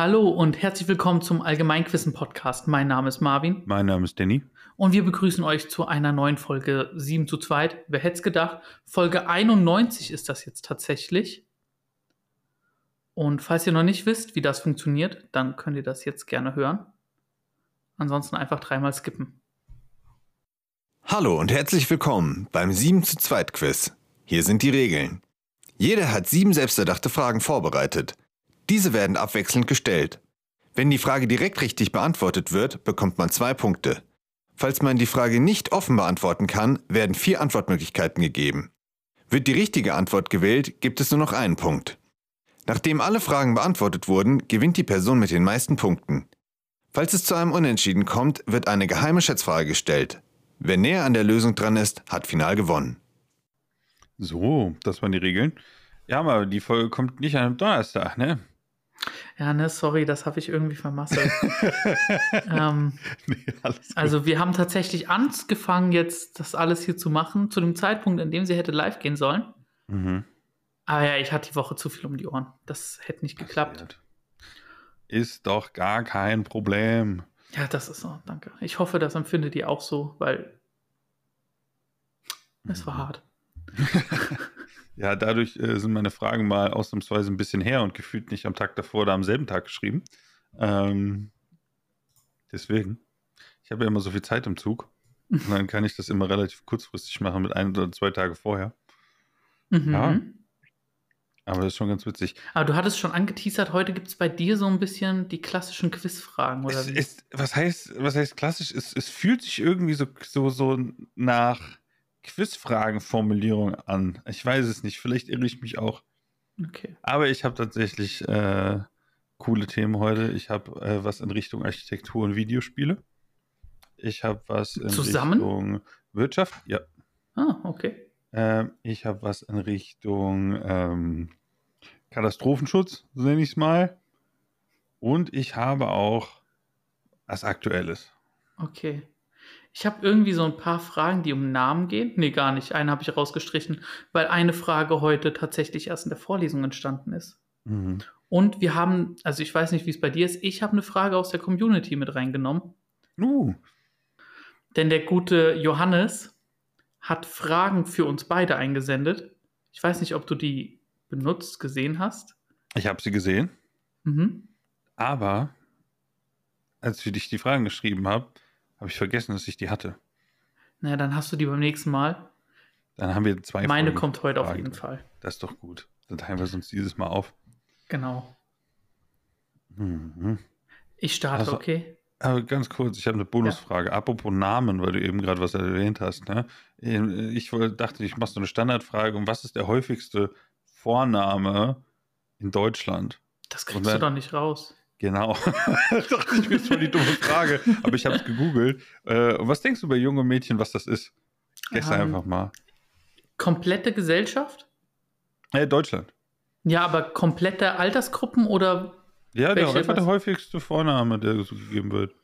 Hallo und herzlich willkommen zum Allgemeinquissen Podcast. Mein Name ist Marvin Mein Name ist Danny. und wir begrüßen euch zu einer neuen Folge 7 zu 2. Wer hätte es gedacht? Folge 91 ist das jetzt tatsächlich. Und falls ihr noch nicht wisst, wie das funktioniert, dann könnt ihr das jetzt gerne hören. Ansonsten einfach dreimal skippen. Hallo und herzlich willkommen beim 7 zu 2 Quiz. Hier sind die Regeln. Jeder hat sieben selbsterdachte Fragen vorbereitet. Diese werden abwechselnd gestellt. Wenn die Frage direkt richtig beantwortet wird, bekommt man zwei Punkte. Falls man die Frage nicht offen beantworten kann, werden vier Antwortmöglichkeiten gegeben. Wird die richtige Antwort gewählt, gibt es nur noch einen Punkt. Nachdem alle Fragen beantwortet wurden, gewinnt die Person mit den meisten Punkten. Falls es zu einem Unentschieden kommt, wird eine geheime Schätzfrage gestellt. Wer näher an der Lösung dran ist, hat final gewonnen. So, das waren die Regeln. Ja, aber die Folge kommt nicht an einem Donnerstag, ne? Ja, ne, sorry, das habe ich irgendwie vermasselt. ähm, Nee, also wir haben tatsächlich angefangen, jetzt das alles hier zu machen, zu dem Zeitpunkt, in dem sie hätte live gehen sollen. Mhm. Aber ja, ich hatte die Woche zu viel um die Ohren. Das hätte nicht geklappt. Ist doch gar kein Problem. Ja, das ist so, danke. Ich hoffe, das empfindet ihr auch so, weil es war hart. Ja, dadurch äh, sind meine Fragen mal ausnahmsweise ein bisschen her und gefühlt nicht am Tag davor oder am selben Tag geschrieben. Ähm, deswegen. Ich habe ja immer so viel Zeit im Zug. Und dann kann ich das immer relativ kurzfristig machen mit ein oder zwei Tage vorher. Mhm. Ja. Aber das ist schon ganz witzig. Aber du hattest schon angeteasert, heute gibt es bei dir so ein bisschen die klassischen Quizfragen, oder Es ist, was heißt, was heißt klassisch? Es, es fühlt sich irgendwie so, so, so nach Quizfragenformulierung an. Ich weiß es nicht, vielleicht irre ich mich auch. Okay. Aber ich habe tatsächlich äh, coole Themen heute. Ich habe äh, was in Richtung Architektur und Videospiele. Ich habe was in Zusammen? Richtung Wirtschaft. Ja. Ah, okay. Ähm, ich habe was in Richtung ähm, Katastrophenschutz, so nenne ich es mal. Und ich habe auch was Aktuelles. Okay. Ich habe irgendwie so ein paar Fragen, die um Namen gehen. Nee, gar nicht. Eine habe ich rausgestrichen, weil eine Frage heute tatsächlich erst in der Vorlesung entstanden ist. Mhm. Und wir haben, also ich weiß nicht, wie es bei dir ist, ich habe eine Frage aus der Community mit reingenommen. Uh, Denn der gute Johannes hat Fragen für uns beide eingesendet. Ich weiß nicht, ob du die benutzt, gesehen hast. ich habe sie gesehen, Mhm. aber als ich dich die Fragen geschrieben habe, habe ich vergessen, dass ich die hatte. Naja, dann hast du die beim nächsten Mal. Dann haben wir zwei Meine Folgen kommt heute auf Fragen. jeden Fall. Das ist doch gut. Dann teilen wir es uns dieses Mal auf. Genau. Mhm. Ich starte, Also- okay? Aber ganz kurz, ich habe eine Bonusfrage. Apropos Namen, weil du eben gerade was erwähnt hast. Ne? Ich woll- dachte, ich mache so eine Standardfrage. Und was ist der häufigste Vorname in Deutschland? Das kriegst du dann- doch nicht raus. Genau. dachte ich mir, ist voll die dumme Frage. Aber ich habe es gegoogelt. Äh, was denkst du bei jungen Mädchen, was das ist? Gestern Ähm, einfach mal. Komplette Gesellschaft? Äh, Deutschland. Ja, aber komplette Altersgruppen oder Ja, der, einfach der häufigste Vorname, der so gegeben wird.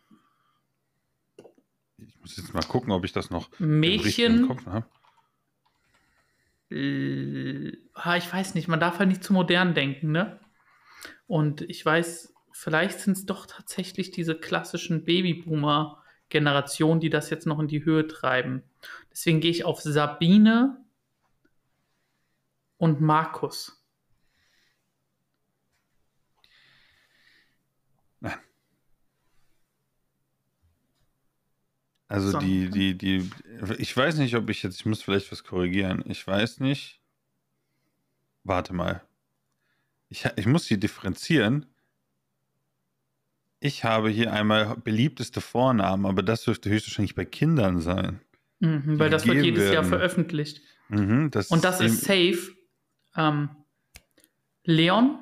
Ich muss jetzt mal gucken, ob ich das noch im Mädchen? Kopf habe. Äh, ah, ich weiß nicht, man darf halt nicht zu modern denken, ne? Und ich weiß, vielleicht sind es doch tatsächlich diese klassischen Babyboomer-Generationen, die das jetzt noch in die Höhe treiben. Deswegen gehe ich auf Sabine und Markus. Also So. die, die, die, ich weiß nicht, ob ich jetzt, ich muss vielleicht was korrigieren. Ich weiß nicht. Warte mal. Ich, ich muss hier differenzieren. Ich habe hier einmal beliebteste Vornamen, aber das dürfte höchstwahrscheinlich bei Kindern sein. Mhm, weil das wird jedes Jahr werden. veröffentlicht. Mhm, das Und das ist safe. Ähm, Leon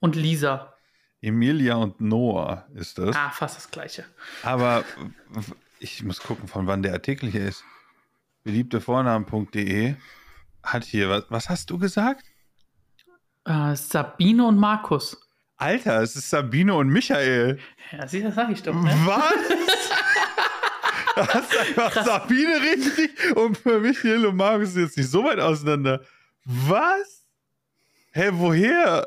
und Lisa. Emilia und Noah ist das. Ah, fast das gleiche. Aber ich muss gucken, von wann der Artikel hier ist. Beliebtevornamen.de hat hier was. Was hast du gesagt? Äh, Sabine und Markus. Alter, es ist Sabine und Michael. Ja, sieh, das sag ich doch. Ne? Was? Das ist einfach Krass. Sabine richtig und für Michael und Markus jetzt nicht so weit auseinander. Was? Hä, woher?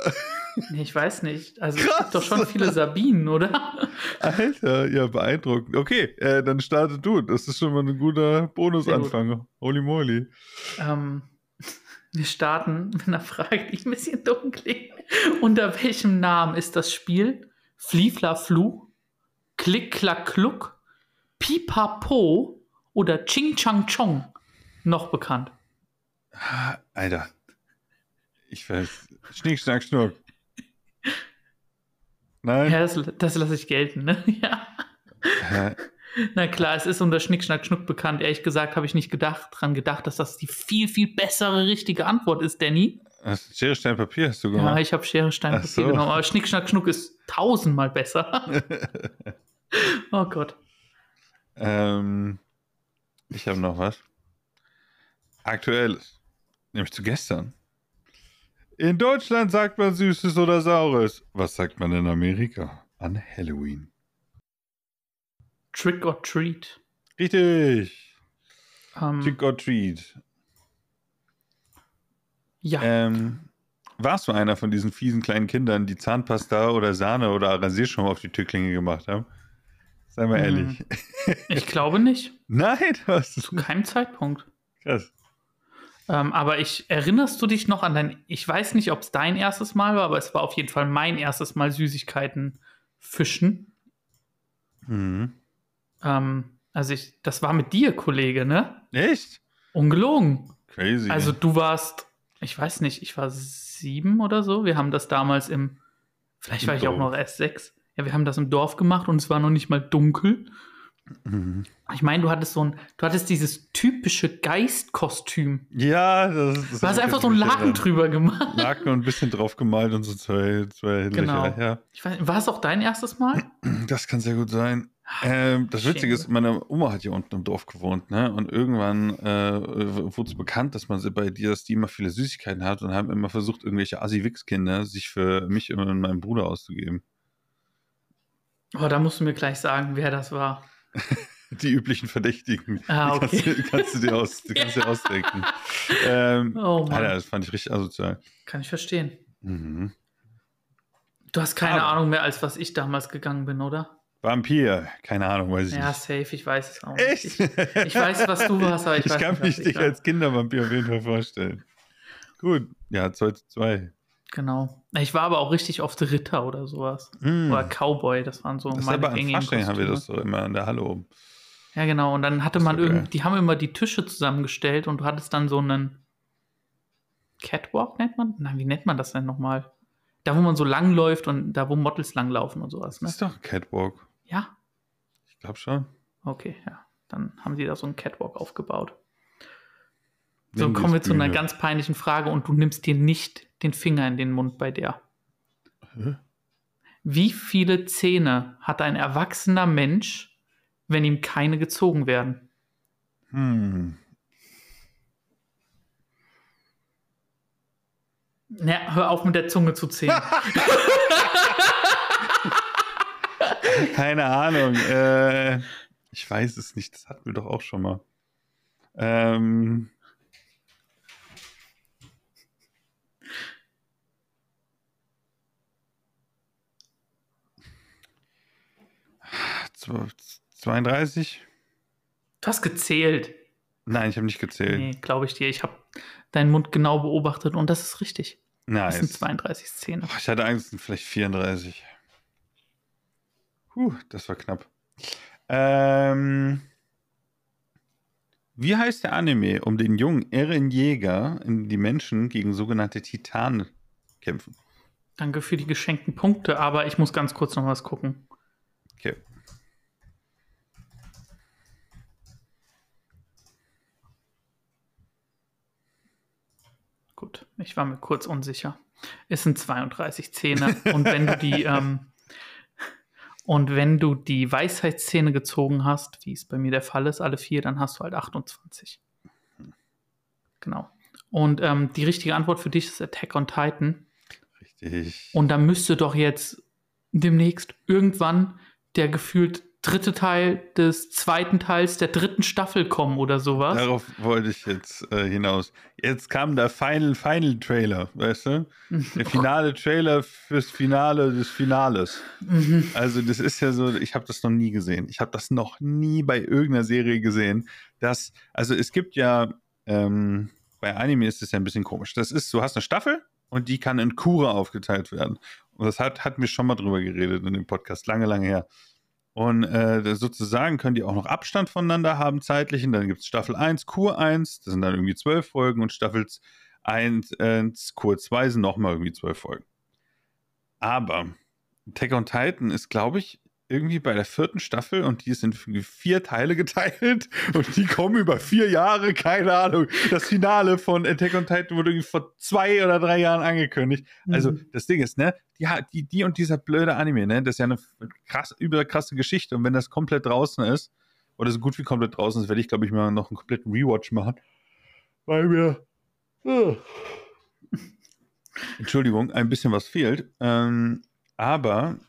Nee, ich weiß nicht. Also es gibt doch schon viele Sabinen, oder? Alter, ja, beeindruckend. Okay, äh, dann startet du. Das ist schon mal ein guter Bonusanfang. Holy moly. Ähm, wir starten mit einer Frage, die ein bisschen dumm klingt. Unter welchem Namen ist das Spiel Fliefla Flu, Klick Klack Kluck, Pipapo oder Ching Chang Chong noch bekannt? Alter. Ich weiß. Schnick, schnack, schnuck. Nein? Ja, das, das lasse ich gelten, ne? Ja. Na klar, es ist unter Schnick, Schnack, Schnuck bekannt. Ehrlich gesagt habe ich nicht gedacht, dran gedacht, dass das die viel, viel bessere richtige Antwort ist, Danny. Was, Schere, Stein, Papier hast du Ja, gemacht? ich habe Schere, Stein, Papier so. genommen. Aber Schnick, Schnack, Schnuck ist tausendmal besser. oh Gott. ähm, ich habe noch was. Aktuelles. Nämlich zu gestern. In Deutschland sagt man Süßes oder Saures. Was sagt man in Amerika an Halloween? Trick or Treat. Richtig. Ähm, Trick or treat. ja, Ähm, warst du einer von diesen fiesen kleinen Kindern, die Zahnpasta oder Sahne oder Rasierschaum auf die Türklinge gemacht haben? Sei mal Mhm. ehrlich. ich glaube nicht. Nein, was? Zu keinem Zeitpunkt. Krass. Ähm, aber ich erinnerst du dich noch an dein, ich weiß nicht, ob es dein erstes Mal war, aber es war auf jeden Fall mein erstes Mal Süßigkeiten fischen. Mhm. Ähm, also ich, das war mit dir, Kollege, ne? Echt? Ungelogen. Crazy. Also du warst, ich weiß nicht, ich war sieben oder so. Wir haben das damals im, vielleicht Im war ich auch Dorf. noch erst sechs. Ja, wir haben das im Dorf gemacht und es war noch nicht mal dunkel. Mhm. Ich meine, du hattest so ein, du hattest dieses typische Geistkostüm. Ja, das, das Du hast einfach so einen Laken erinnert. drüber gemacht. Laken und ein bisschen drauf gemalt und so zwei, zwei Genau. Ja, Ich weiß, war es auch dein erstes Mal? das kann sehr gut sein. Ähm, das. Witzige ist, meine Oma hat hier unten im Dorf gewohnt, ne? Und irgendwann äh, wurde es bekannt, dass man sie bei dir, dass die immer viele Süßigkeiten hat und haben immer versucht, irgendwelche Assi-Wix-Kinder sich für mich und meinen Bruder auszugeben. Oh, da musst du mir gleich sagen, wer das war. Die üblichen Verdächtigen. Ah, okay. kannst, du, kannst du dir, aus, die kannst dir ausdenken. Ähm, Oh Mann, Alter, das fand ich richtig asozial. kann ich verstehen. Mhm. Du hast keine Aber- Ahnung mehr, als was ich damals gegangen bin, oder? Vampir, keine Ahnung, weiß ich Ja, nicht. safe, ich weiß es auch nicht. Ich, ich weiß, was du warst, aber ich, Ich weiß kann nicht, mich dich war. als Kindervampir auf jeden Fall vorstellen. Gut, ja, 2 zu 2. Genau. Ich war aber auch richtig oft Ritter oder sowas. Hm. Oder Cowboy, das waren so Das meine aber gängigen Fasching haben wir Kostüme. das so immer in der Halle oben. Ja, genau. Und dann hatte Das man geil. irgendwie, die haben immer die Tische zusammengestellt und du hattest dann so einen Catwalk, nennt man? Nein, wie nennt man das denn nochmal? Da, wo man so lang läuft und da, wo Models langlaufen und sowas, Das ne? ist doch ein Catwalk. Ja, Ich glaube schon. okay, ja. Dann haben die da so einen Catwalk aufgebaut. So, Nimm kommen wir zu einer ganz peinlichen Frage und du nimmst dir nicht den Finger in den Mund bei der. Hä? Wie viele Zähne hat ein erwachsener Mensch, wenn ihm keine gezogen werden? Hm. Ja, hör auf mit der Zunge zu zählen. Keine Ahnung. Äh, ich weiß es nicht. Das hatten wir doch auch schon mal. Ähm, zw- 32? Du hast gezählt. Nein, ich habe nicht gezählt. Nee, glaube ich dir. Ich habe deinen Mund genau beobachtet und das ist richtig. Das sind Nice. 32 Zähne. Oh, ich hatte Angst, es sind vielleicht 34. Puh, das war knapp. Ähm, wie heißt der Anime, um den jungen Eren Jäger, in die Menschen gegen sogenannte Titanen kämpfen? Danke für die geschenkten Punkte, aber ich muss ganz kurz noch was gucken. Okay. Gut, ich war mir kurz unsicher. Es sind 32 Zähne und wenn du die ähm, und wenn du die Weisheitszähne gezogen hast, wie es bei mir der Fall ist, alle vier, dann hast du halt 28. Genau. Und ähm, die richtige Antwort für dich ist Attack on Titan. Richtig. Und da müsste doch jetzt demnächst irgendwann der gefühlt dritte Teil des zweiten Teils der dritten Staffel kommen oder sowas. Darauf wollte ich jetzt äh, hinaus. Jetzt kam der Final Final Trailer, weißt du? Der finale Trailer fürs Finale des Finales. Mhm. Also das ist ja so, ich habe das noch nie gesehen. Ich habe das noch nie bei irgendeiner Serie gesehen. Das, also es gibt ja, ähm, bei Anime ist es ja ein bisschen komisch. Das ist, du hast eine Staffel und die kann in Kure aufgeteilt werden. Und das hat, hatten wir schon mal drüber geredet in dem Podcast, lange, lange her. Und äh, sozusagen können die auch noch Abstand voneinander haben, zeitlichen. Dann gibt es Staffel 1, Kur 1, das sind dann irgendwie zwölf Folgen und Staffel 1, äh, Kur 2 sind nochmal irgendwie zwölf Folgen. Aber Attack on Titan ist, glaube ich, irgendwie bei der vierten Staffel und die ist in vier Teile geteilt und die kommen über vier Jahre, keine Ahnung. Das Finale von Attack on Titan wurde irgendwie vor zwei oder drei Jahren angekündigt. Also Mhm. das Ding ist, ne, die, die, die und dieser blöde Anime, ne, das ist ja eine krass, überkrasse Geschichte und wenn das komplett draußen ist, oder so gut wie komplett draußen ist, werde ich, glaube ich, mal noch einen kompletten Rewatch machen. Weil mir äh, Entschuldigung, ein bisschen was fehlt. Ähm, aber oh,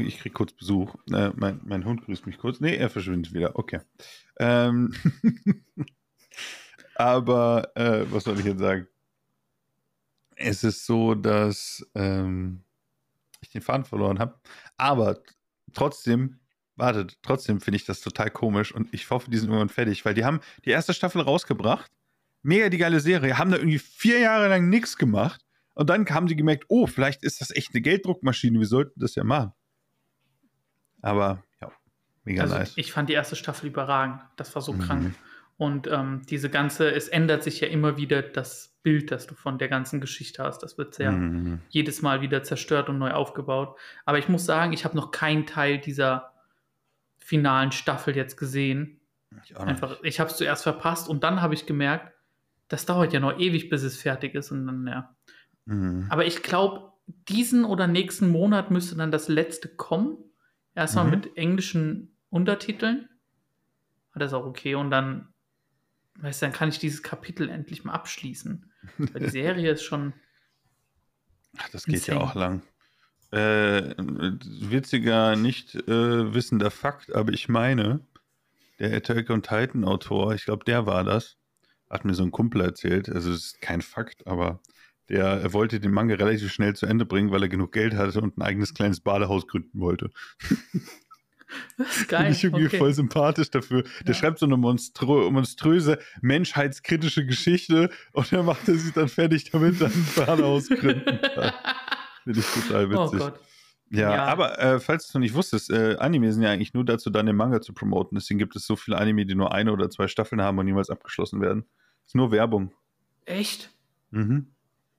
ich kriege kurz Besuch. Äh, mein, mein Hund grüßt mich kurz. Nee, er verschwindet wieder. Okay. Ähm, aber äh, was soll ich jetzt sagen? Es ist so, dass ähm, ich den Faden verloren habe. Aber trotzdem, wartet, trotzdem finde ich das total komisch und ich hoffe, die sind irgendwann fertig, weil die haben die erste Staffel rausgebracht. Mega die geile Serie, haben da irgendwie vier Jahre lang nichts gemacht und dann haben sie gemerkt, oh, vielleicht ist das echt eine Gelddruckmaschine, wir sollten das ja machen. Aber ja, mega Also nice. ich fand die erste Staffel überragend. Das war so Mhm. krank. Und ähm, diese ganze, es ändert sich ja immer wieder das Bild, das du von der ganzen Geschichte hast. Das wird sehr Mhm. jedes Mal wieder zerstört und neu aufgebaut. Aber ich muss sagen, ich habe noch keinen Teil dieser finalen Staffel jetzt gesehen. Ich Einfach, ich habe es zuerst verpasst und dann habe ich gemerkt, das dauert ja noch ewig, bis es fertig ist. Und dann, ja. Mhm. Aber ich glaube, diesen oder nächsten Monat müsste dann das letzte kommen. Erstmal Mhm. mit englischen Untertiteln. Aber Das ist auch okay. Und dann, weißt du, dann kann ich dieses Kapitel endlich mal abschließen. Weil die Serie ist schon. Ach, das geht ja Insane. auch lang. Äh, witziger, nicht äh, wissender Fakt, aber ich meine, der Attack on Titan Autor, ich glaube, der war das, hat mir so ein Kumpel erzählt, also es ist kein Fakt, aber der er wollte den Manga relativ schnell zu Ende bringen, weil er genug Geld hatte und ein eigenes kleines Badehaus gründen wollte. Das ist geil. ich irgendwie okay. voll sympathisch dafür. Der Ja. schreibt so eine monströ monströse, menschheitskritische Geschichte und dann macht er sich dann fertig, damit er ein Badehaus gründen kann. Finde ich total oh witzig. Gott. Ja, Ja. aber äh, falls du es noch nicht wusstest, äh, Anime sind ja eigentlich nur dazu, dann den Manga zu promoten. Deswegen gibt es so viele Anime, die nur eine oder zwei Staffeln haben und niemals abgeschlossen werden. Ist nur Werbung. Echt? Mhm.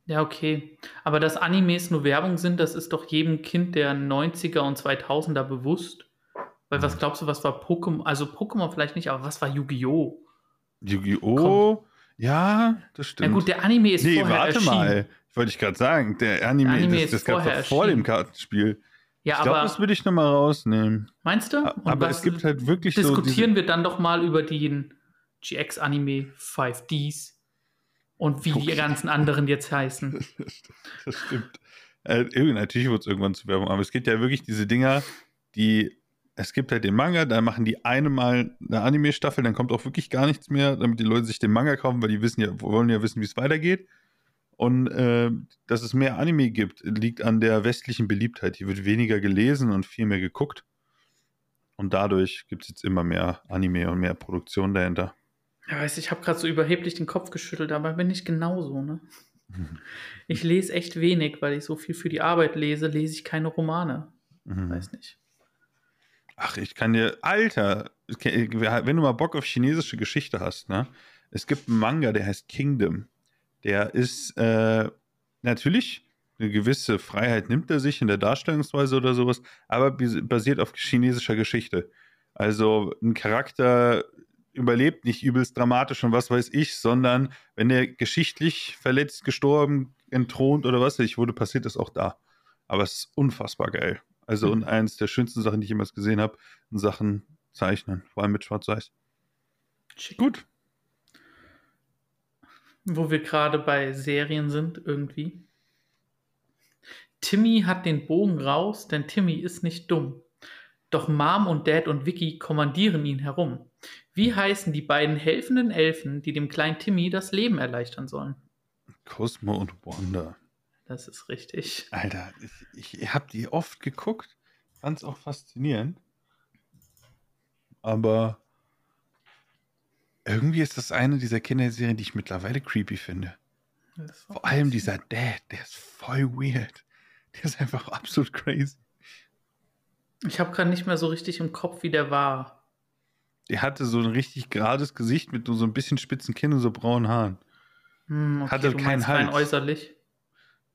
Ja, okay. Aber dass Animes nur Werbung sind, das ist doch jedem Kind der 90er und 2000er bewusst. Weil was glaubst du, was war Pokémon? Also Pokémon vielleicht nicht, aber was war Yu-Gi-Oh? Yu-Gi-Oh! Ja, das Na stimmt. gut, der Anime ist nee, vorher warte erschienen. mal. Wollte ich gerade sagen. Der Anime, Der Anime das, ist das gab doch vor dem. Kartenspiel. Ja, ich glaube, das würde ich nochmal rausnehmen. meinst du? Und Aber es gibt halt wirklich so. Diskutieren wir dann doch mal über den GX-Anime 5Ds und wie die Okay. ganzen anderen jetzt heißen. Das stimmt. Äh, natürlich wird es irgendwann zu Werbung, aber es gibt ja wirklich diese Dinger, die. Es gibt halt den Manga, dann machen die eine Mal eine Anime-Staffel, dann kommt auch wirklich gar nichts mehr, damit die Leute sich den Manga kaufen, weil die wissen ja, wollen ja wissen, wie es weitergeht. Und äh, dass es mehr Anime gibt, liegt an der westlichen Beliebtheit. Hier wird weniger gelesen und viel mehr geguckt. Und dadurch gibt es jetzt immer mehr Anime und mehr Produktion dahinter. Ja, weißt du, ich habe gerade so überheblich den Kopf geschüttelt, aber bin ich genauso, ne? Ich lese echt wenig, weil ich so viel für die Arbeit lese, lese ich keine Romane. Mhm. Weiß nicht. Ach, ich kann dir, Alter, wenn du mal Bock auf chinesische Geschichte hast, ne? Es gibt einen Manga, der heißt Kingdom. Der ist äh, natürlich eine gewisse Freiheit nimmt er sich in der Darstellungsweise oder sowas, aber bas- basiert auf chinesischer Geschichte. Also ein Charakter überlebt nicht übelst dramatisch und was weiß ich, sondern wenn er geschichtlich verletzt, gestorben, entthront oder was weiß ich wurde, passiert das auch da. Aber es ist unfassbar geil. Also und eins der schönsten Sachen, die ich jemals gesehen habe, in Sachen Zeichnen, vor allem mit Schwarz-Weiß. Gut. Wo wir gerade bei Serien sind, irgendwie. Timmy hat den Bogen raus, denn Timmy ist nicht dumm. Doch Mom und Dad und Vicky kommandieren ihn herum. Wie heißen die beiden helfenden Elfen, die dem kleinen Timmy das Leben erleichtern sollen? Cosmo und Wanda. Das ist richtig. Alter, ich, ich habe die oft geguckt. Fand es auch faszinierend. Aber irgendwie ist das eine dieser Kinderserien, die ich mittlerweile creepy finde. Vor allem dieser Dad, der ist voll weird. Der ist einfach absolut crazy. Ich habe gerade nicht mehr so richtig im Kopf, wie der war. Der hatte so ein richtig gerades Gesicht mit nur so ein bisschen spitzen Kinn und so braunen Haaren. Hm, okay, Hatte keinen meinst rein Hals. äußerlich.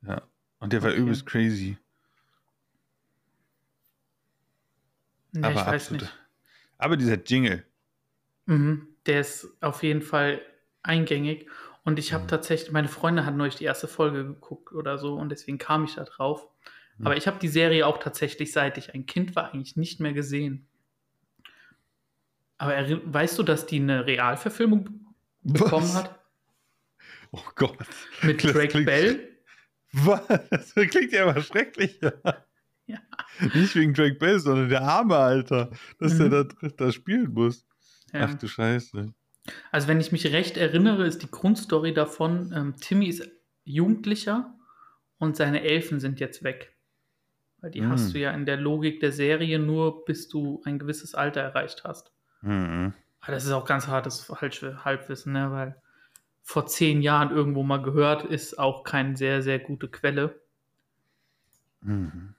Ja. Und der war Okay. übelst crazy. Nee, aber ich weiß absolut. nicht. Aber dieser Jingle. Mhm, der ist auf jeden Fall eingängig. Und ich habe Mhm. tatsächlich, meine Freundin hat neulich die erste Folge geguckt oder so und deswegen kam ich da drauf. Mhm. Aber ich habe die Serie auch tatsächlich, seit ich ein Kind war, eigentlich nicht mehr gesehen. Aber erinn- weißt du, dass die eine Realverfilmung bekommen Was? hat? Oh Gott. Mit Das Drake klingt- Bell? Was? Das klingt ja aber schrecklich. Ja. Nicht wegen Drake Bell, sondern der arme Alter, dass Mhm. der da, da spielen muss. Ja. Ach du Scheiße. Also wenn ich mich recht erinnere, ist die Grundstory davon, ähm, Timmy ist Jugendlicher und seine Elfen sind jetzt weg. Weil die Hm. hast du ja in der Logik der Serie nur, bis du ein gewisses Alter erreicht hast. Mhm. Aber das ist auch ganz hartes Halbsch- Halbwissen, ne? weil vor zehn Jahren irgendwo mal gehört, ist auch keine sehr, sehr gute Quelle. Mhm.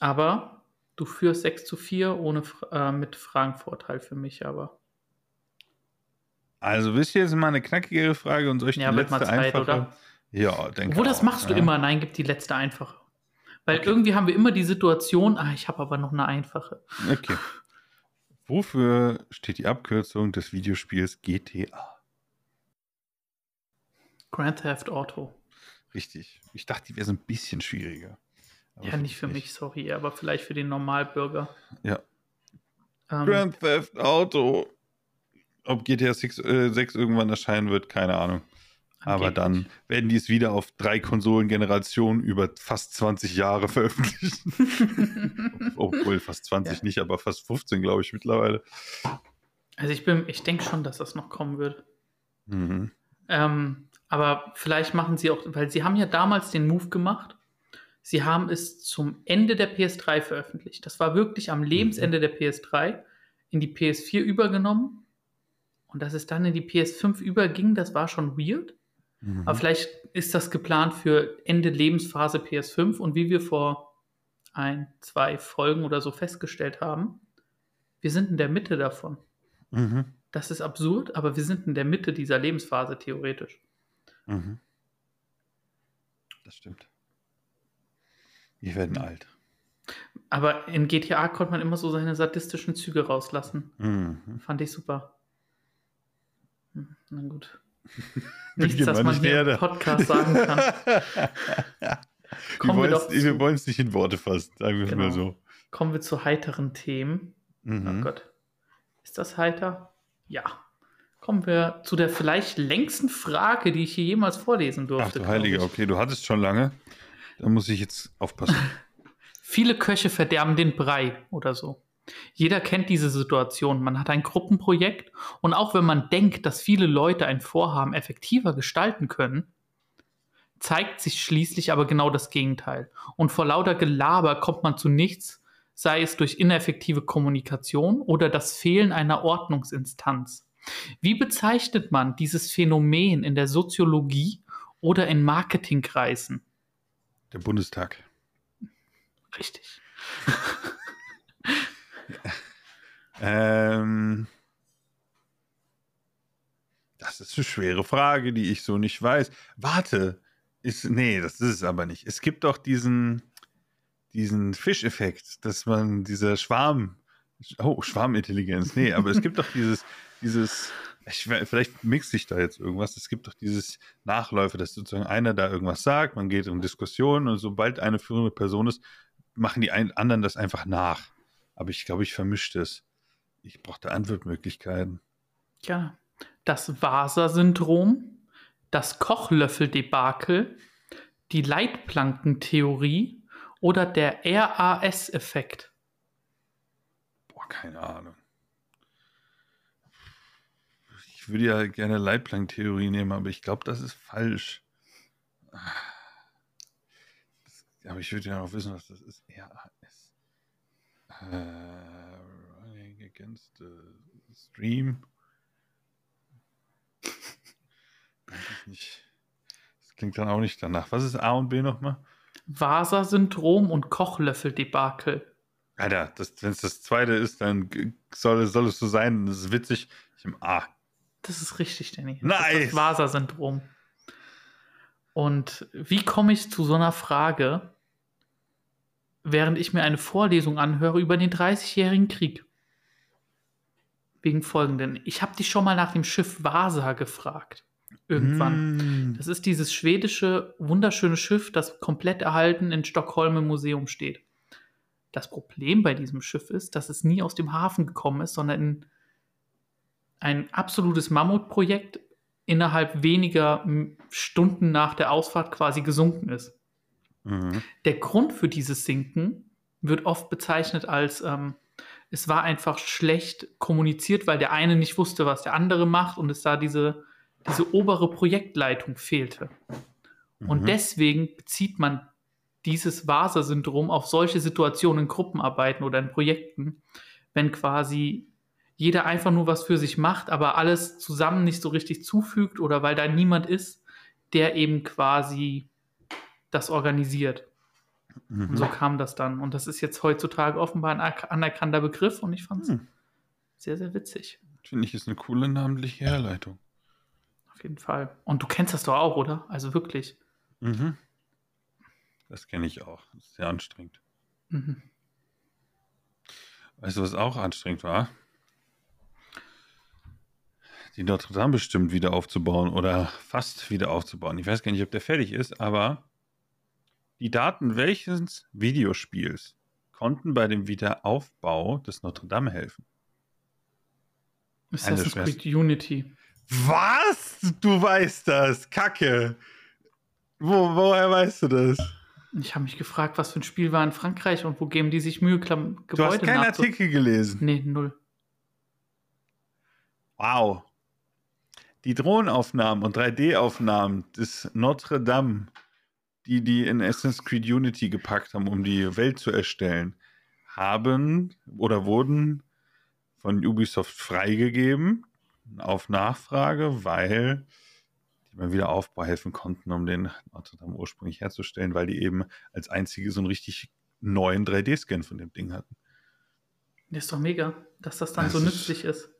Aber du führst 6 zu 4 ohne, äh, mit Fragenvorteil für mich, aber Also wisst ihr jetzt mal eine knackigere Frage und soll ich Ja, die wird mal letzte Zeit, einfache? oder? Ja, denke Obwohl, das auch, machst du ja. immer. Nein, gib die letzte einfache. Weil Okay. irgendwie haben wir immer die Situation, ah, ich habe aber noch eine einfache. Okay. Wofür steht die Abkürzung des Videospiels GTA? Grand Theft Auto. Richtig. Ich dachte, die wäre so ein bisschen schwieriger. Ja, nicht für mich, sorry, aber vielleicht für den Normalbürger. Ja. Ähm, Grand Theft Auto. Ob GTA 6, äh, 6 irgendwann erscheinen wird, keine Ahnung. Aber dann angeblich. werden die es wieder auf drei Konsolengenerationen über fast 20 Jahre veröffentlichen. Obwohl fast 20 nicht, aber fast 15, glaube ich, mittlerweile. Also ich bin, ich denke schon, dass das noch kommen wird. Mhm. Ähm, aber vielleicht machen sie auch, weil sie haben ja damals den Move gemacht. Sie haben es zum Ende der PS3 veröffentlicht. Das war wirklich am Lebensende der PS3 in die PS4 übergenommen. Und dass es dann in die PS5 überging, das war schon weird. Mhm. Aber vielleicht ist das geplant für Ende Lebensphase PS5 und wie wir vor ein, zwei Folgen oder so festgestellt haben, wir sind in der Mitte davon. Mhm. Das ist absurd, aber wir sind in der Mitte dieser Lebensphase theoretisch. Mhm. Das stimmt. Wir werden alt. Aber in GTA konnte man immer so seine sadistischen Züge rauslassen. Mhm. Fand ich super. Hm, Na gut. Nichts, ich das mal man nicht hier im. Podcast sagen kann. wir Kommen wir, wollen doch es wir zu, wollen's nicht in Worte fassen, sagen wir es Genau. mal so. kommen wir zu heiteren Themen. Mhm. Oh Gott. Ist das heiter? Ja. Kommen wir zu der vielleicht längsten Frage, die ich hier jemals vorlesen durfte. Ach du Heilige, okay, du hattest schon lange. Da muss ich jetzt aufpassen. Viele Köche verderben den Brei oder so. Jeder kennt diese Situation. Man hat ein Gruppenprojekt und auch wenn man denkt, dass viele Leute ein Vorhaben effektiver gestalten können, zeigt sich schließlich aber genau das Gegenteil. Und vor lauter Gelaber kommt man zu nichts, sei es durch ineffektive Kommunikation oder das Fehlen einer Ordnungsinstanz. Wie bezeichnet man dieses Phänomen in der Soziologie oder in Marketingkreisen? Der Bundestag. Richtig. Ähm, das ist eine schwere Frage, die ich so nicht weiß. Warte, ist, nee, das ist es aber nicht. Es gibt doch diesen, diesen Fischeffekt, dass man dieser Schwarm, oh, Schwarmintelligenz, nee, aber es gibt doch dieses, dieses, ich, vielleicht mixe ich da jetzt irgendwas. Es gibt doch dieses Nachläufe, dass sozusagen einer da irgendwas sagt, man geht in Diskussionen und sobald eine führende Person ist, machen die anderen das einfach nach. Aber ich glaube, ich vermische das. Ich brauche da Antwortmöglichkeiten. Ja, das Vasa-Syndrom, das Kochlöffel-Debakel, die Leitplankentheorie oder der RAS-Effekt. keine Ahnung. Ich würde ja gerne Leitplank-Theorie nehmen, aber ich glaube, das ist falsch. Das, aber ich würde ja auch wissen, was das ist. RAS. Äh, against the stream. Das klingt dann auch nicht danach. Was ist A und B nochmal? Vasa-Syndrom und Kochlöffel-Debakel. Alter, wenn es das zweite ist, dann soll, soll es so sein. Das ist witzig. Ich im A. Das ist richtig, Danny. Nice. Das ist das Vasa-Syndrom. Und wie komme ich zu so einer Frage, während ich mir eine Vorlesung anhöre über den 30-jährigen Krieg? Wegen folgenden. Ich habe dich schon mal nach dem Schiff Vasa gefragt. Irgendwann. Mm. Das ist dieses schwedische, wunderschöne Schiff, das komplett erhalten in Stockholm im Museum steht. Das Problem bei diesem Schiff ist, dass es nie aus dem Hafen gekommen ist, sondern in ein absolutes Mammutprojekt innerhalb weniger Stunden nach der Ausfahrt quasi gesunken ist. Mhm. Der Grund für dieses Sinken wird oft bezeichnet als, ähm, es war einfach schlecht kommuniziert, weil der eine nicht wusste, was der andere macht und es da diese, diese obere Projektleitung fehlte. Und Mhm. deswegen bezieht man dieses Vasa-Syndrom auf solche Situationen in Gruppenarbeiten oder in Projekten, wenn quasi jeder einfach nur was für sich macht, aber alles zusammen nicht so richtig zufügt oder weil da niemand ist, der eben quasi das organisiert. Und Mhm. so kam das dann. Und das ist jetzt heutzutage offenbar ein anerkannter Begriff und ich fand es Hm. sehr, sehr witzig. Finde ich, ist eine coole namentliche Herleitung. Auf jeden Fall. Und du kennst das doch auch, oder? Also wirklich. Mhm. Das kenne ich auch. Das ist sehr anstrengend. Mhm. Weißt du, was auch anstrengend war? Die Notre Dame bestimmt wieder aufzubauen oder fast wieder aufzubauen. Ich weiß gar nicht, ob der fertig ist, aber die Daten welches Videospiels konnten bei dem Wiederaufbau des Notre Dame helfen? Assassin's. Creed Unity. Was? Du weißt das? Kacke. Wo, woher weißt du das? Ich habe mich gefragt, was für ein Spiel war in Frankreich und wo geben die sich Mühe, Klam Gebäude Du hast keinen Artikel gelesen. Nee, null. Wow. Die Drohnenaufnahmen und 3D-Aufnahmen des Notre Dame, die die in Assassin's Creed Unity gepackt haben, um die Welt zu erstellen, haben oder wurden von Ubisoft freigegeben auf Nachfrage, weil die beim Wiederaufbau helfen konnten, um den Notre Dame ursprünglich herzustellen, weil die eben als einzige so einen richtig neuen 3D-Scan von dem Ding hatten. Das ist doch mega, dass das dann Das so ist- nützlich ist.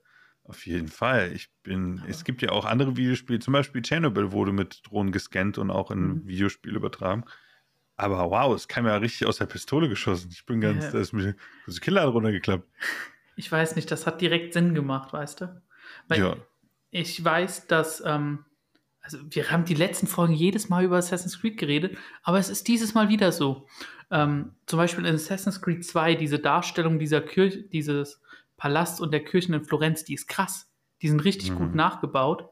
Auf jeden Fall. Ich bin, es gibt ja auch andere Videospiele, zum Beispiel Chernobyl wurde mit Drohnen gescannt und auch in Mhm. Videospiel übertragen. Aber wow, es kam ja richtig aus der Pistole geschossen. Ich bin ganz, Ja. da ist mir das Killer runtergeklappt. Ich weiß nicht, das hat direkt Sinn gemacht, weißt du? Weil Ja. ich weiß, dass, ähm, also wir haben die letzten Folgen jedes Mal über Assassin's Creed geredet, aber es ist dieses Mal wieder so. Ähm, zum Beispiel in Assassin's Creed 2, diese Darstellung dieser Kirche, dieses Palast und der Kirchen in Florenz, die ist krass. Die sind richtig Mhm. gut nachgebaut.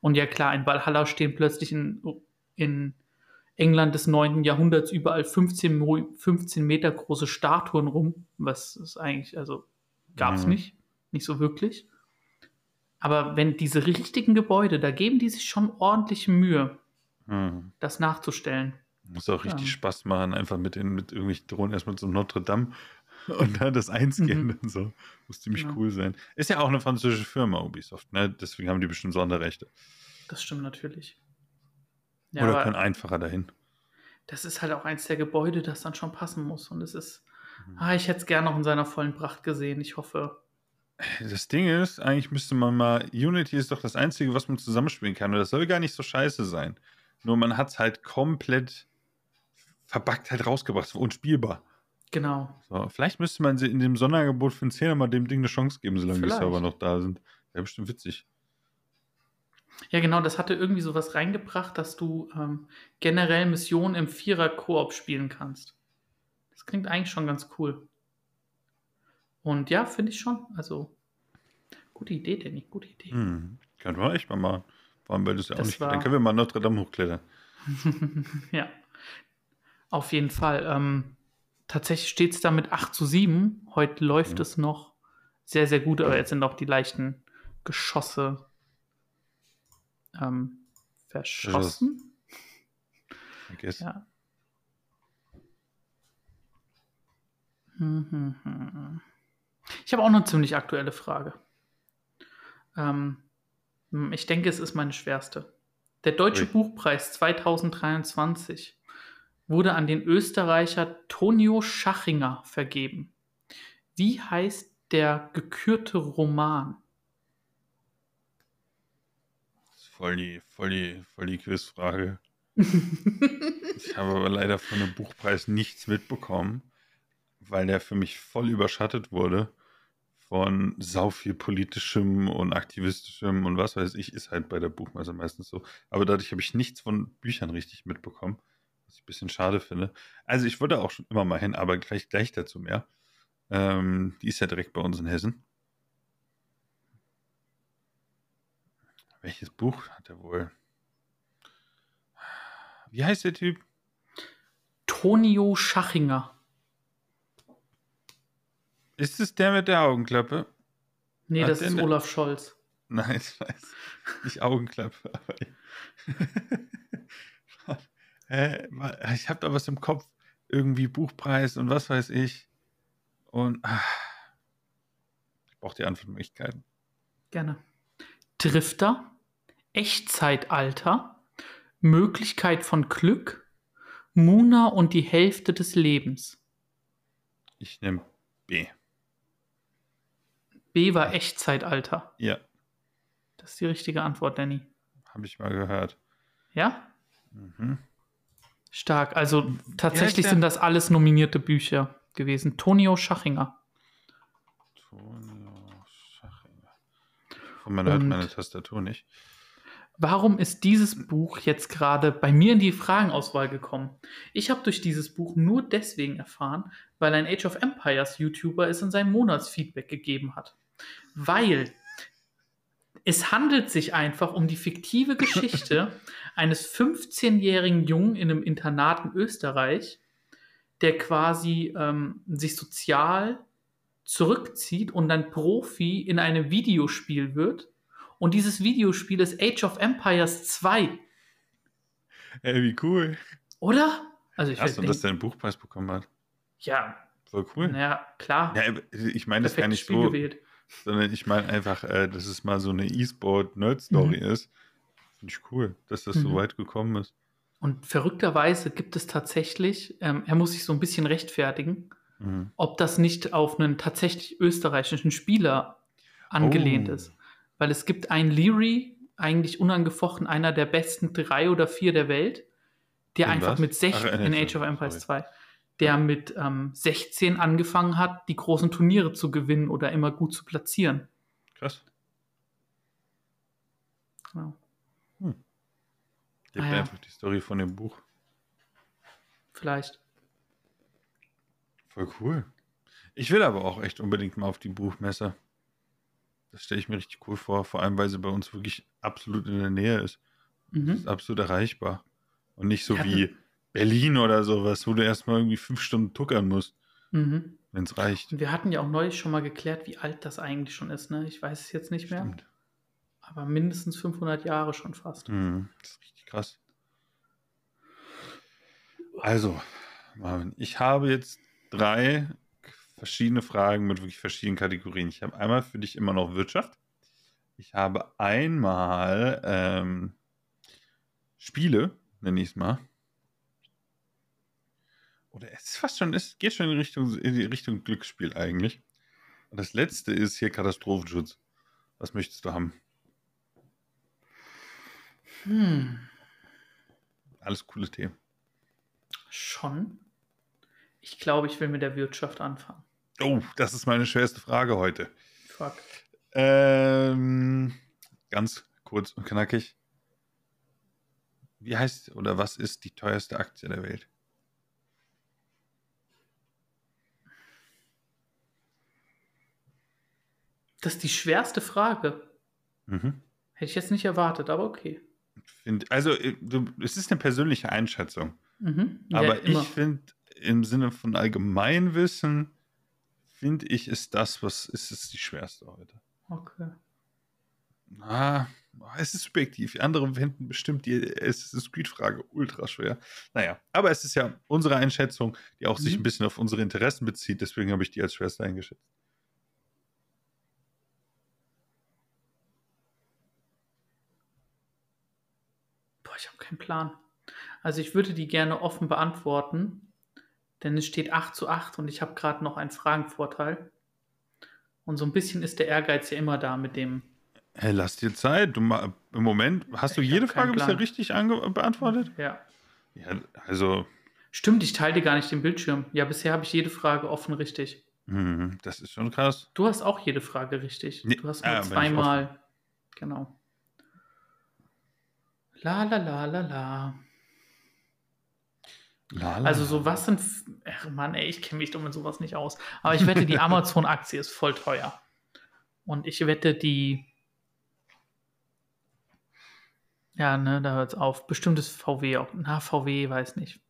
Und ja klar, in Valhalla stehen plötzlich in, in England des 9. Jahrhunderts überall 15, Mo- 15 Meter große Statuen rum, was ist eigentlich, also gab es Mhm. nicht, nicht so wirklich. Aber wenn diese richtigen Gebäude, da geben die sich schon ordentliche Mühe, Hm. das nachzustellen. Muss auch richtig Ja. Spaß machen, einfach mit den mit irgendwelchen Drohnen erstmal zum Notre Dame und dann das einscannen Mhm. und so. Muss ziemlich Ja. cool sein. Ist ja auch eine französische Firma, Ubisoft, ne? Deswegen haben die bestimmt Sonderrechte. Das stimmt natürlich. Ja, Oder können einfacher dahin. das ist halt auch eins der Gebäude, das dann schon passen muss. Und es ist, Mhm. ah, ich hätte es gerne noch in seiner vollen Pracht gesehen. Ich hoffe, Das Ding ist, eigentlich müsste man mal, Unity ist doch das Einzige, was man zusammenspielen kann. Und das soll gar nicht so scheiße sein. Nur man hat es halt komplett verbuggt halt rausgebracht, unspielbar. Genau. So, vielleicht müsste man sie in dem Sonderangebot für einen Zehner mal dem Ding eine Chance geben, solange Vielleicht. die Server noch da sind. Wäre bestimmt witzig. Ja, genau, das hatte irgendwie sowas reingebracht, dass du ähm, generell Missionen im Vierer-Koop spielen kannst. Das klingt eigentlich schon ganz cool. Und ja, finde ich schon. Also, gute Idee, Danny, gute Idee. Hm. Können wir echt mal machen. Vor allem, weil das ja auch nicht war- Dann können wir mal Notre Dame hochklettern. ja, auf jeden Fall. Ähm, tatsächlich steht es da mit 8 zu 7. Heute läuft Mhm. es noch sehr, sehr gut, aber jetzt sind auch die leichten Geschosse ähm, verschossen. Guess. Ja. Hm, hm, hm. Ich habe auch eine ziemlich aktuelle Frage. Ähm, hm, ich denke, es ist meine schwerste. Der Deutsche Ui. Buchpreis 2023 wurde an den Österreicher Tonio Schachinger vergeben. Wie heißt der gekürte Roman? Voll die, voll die, voll die Quizfrage. Ich habe aber leider von dem Buchpreis nichts mitbekommen, weil der für mich voll überschattet wurde von sau viel politischem und aktivistischem und was weiß ich, ist halt bei der Buchmesse meistens so. Aber dadurch habe ich nichts von Büchern richtig mitbekommen, was ich ein bisschen schade finde. Also ich wollte auch schon immer mal hin, aber gleich, gleich dazu mehr. Ähm, die ist ja direkt bei uns in Hessen. Welches Buch hat er wohl? Wie heißt der Typ? Tonio Schachinger. Ist es der mit der Augenklappe? Nee, Hat das ist Olaf Scholz. Nein, ich weiß. Nicht Augenklappe, aber. Wa- ich habe da was im Kopf. Irgendwie Buchpreis und was weiß ich. Und. ah. Ich brauche die Antwortmöglichkeiten. Gerne. Drifter, Echtzeitalter, Möglichkeit von Glück, Muna und die Hälfte des Lebens. Ich nehme B. B war Echtzeitalter. Ja, Das ist die richtige Antwort, Danny. habe ich mal gehört. Ja? Mhm. Stark. Also tatsächlich der? sind das alles nominierte Bücher gewesen. Tonio Schachinger. Tonio Schachinger. Und man hört Und- meine Tastatur nicht. Warum ist dieses Buch jetzt gerade bei mir in die Fragenauswahl gekommen? Ich habe durch dieses Buch nur deswegen erfahren, weil ein Age of Empires YouTuber es in seinem Monatsfeedback gegeben hat. Weil es handelt sich einfach um die fiktive Geschichte eines 15-jährigen Jungen in einem Internat in Österreich, der quasi ähm, sich sozial zurückzieht und dann Profi in einem Videospiel wird. Und dieses Videospiel ist Age of Empires 2, Ey, wie cool. oder? Also ich Hast du, denk- dass der einen Buchpreis bekommen hat? ja, Voll cool. naja, klar. Ja, ich meine das gar perfektes nicht Spiel so, gewählt. Sondern ich meine einfach, äh, dass es mal so eine E-Sport-Nerd-Story Mhm. ist. Finde ich cool, dass das so Mhm. weit gekommen ist. Und verrückterweise gibt es tatsächlich, ähm, er muss sich so ein bisschen rechtfertigen, Mhm. ob das nicht auf einen tatsächlich österreichischen Spieler angelehnt Oh. ist. Weil es gibt einen Leary, eigentlich unangefochten einer der besten drei oder vier der Welt, der In einfach was? mit 16 Ach, in Age of Empires sorry. 2, der mit ähm, 16 angefangen hat, die großen Turniere zu gewinnen oder immer gut zu platzieren. Krass. Genau. Gibt Ah, ja. einfach die Story von dem Buch. Vielleicht. Voll cool. Ich will aber auch echt unbedingt mal auf die Buchmesse. Das stelle ich mir richtig cool vor, vor allem weil sie bei uns wirklich absolut in der Nähe ist. Mhm. ist absolut erreichbar. Und nicht so wie Berlin oder sowas, wo du erstmal irgendwie fünf Stunden tuckern musst, Mhm. wenn es reicht. Und wir hatten ja auch neulich schon mal geklärt, wie alt das eigentlich schon ist. Ne? Ich weiß es jetzt nicht mehr, Stimmt. aber mindestens 500 Jahre schon fast. Mhm, das ist richtig krass. Also, Marvin, ich habe jetzt drei verschiedene Fragen mit wirklich verschiedenen Kategorien. Ich habe einmal für dich immer noch Wirtschaft. Ich habe einmal ähm, Spiele, nenne ich es mal. Oder es ist fast schon, es geht schon in Richtung, in die Richtung Glücksspiel eigentlich. Und das letzte ist hier Katastrophenschutz. Was möchtest du haben? Hm, Alles coole Themen. schon. Ich glaube, ich will mit der Wirtschaft anfangen. Oh, das ist meine schwerste Frage heute. Fuck. Ähm, ganz kurz und knackig. Wie heißt oder was ist die teuerste Aktie der Welt? Das ist die schwerste Frage. Mhm. Hätte ich jetzt nicht erwartet, aber okay. Find, also, äh, du, es ist eine persönliche Einschätzung. Mhm. Ja, Aber immer. ich finde, im Sinne von Allgemeinwissen, finde ich, ist das, was ist es die schwerste heute. Okay. Ah, es ist subjektiv. Andere finden bestimmt die Assassin's Creed-Frage ultra schwer. Naja, aber es ist ja unsere Einschätzung, die auch sich Mhm. ein bisschen auf unsere Interessen bezieht. Deswegen habe ich die als schwerste eingeschätzt. Boah, ich habe keinen Plan. Also ich würde die gerne offen beantworten, denn es steht 8 zu 8 und ich habe gerade noch einen Fragenvorteil. Und so ein bisschen ist der Ehrgeiz ja immer da mit dem. Hey, lass dir Zeit. Du Im Moment hast du Ich jede Frage bisher richtig beantwortet? Ja. Ja, also, Stimmt, ich teile dir gar nicht den Bildschirm. Ja, bisher habe ich jede Frage offen richtig. hm, das ist schon krass. Du hast auch jede Frage richtig. Nee, du hast nur ich zweimal. Genau. La la la la la. Lala. Also so was sind. Ach Mann, ey, ich kenne mich doch mit sowas nicht aus. Aber ich wette, die Amazon-Aktie ist voll teuer. Und ich wette, die. Ja, ne, da hört's auf. Bestimmtes VW auch. Na, VW, weiß nicht.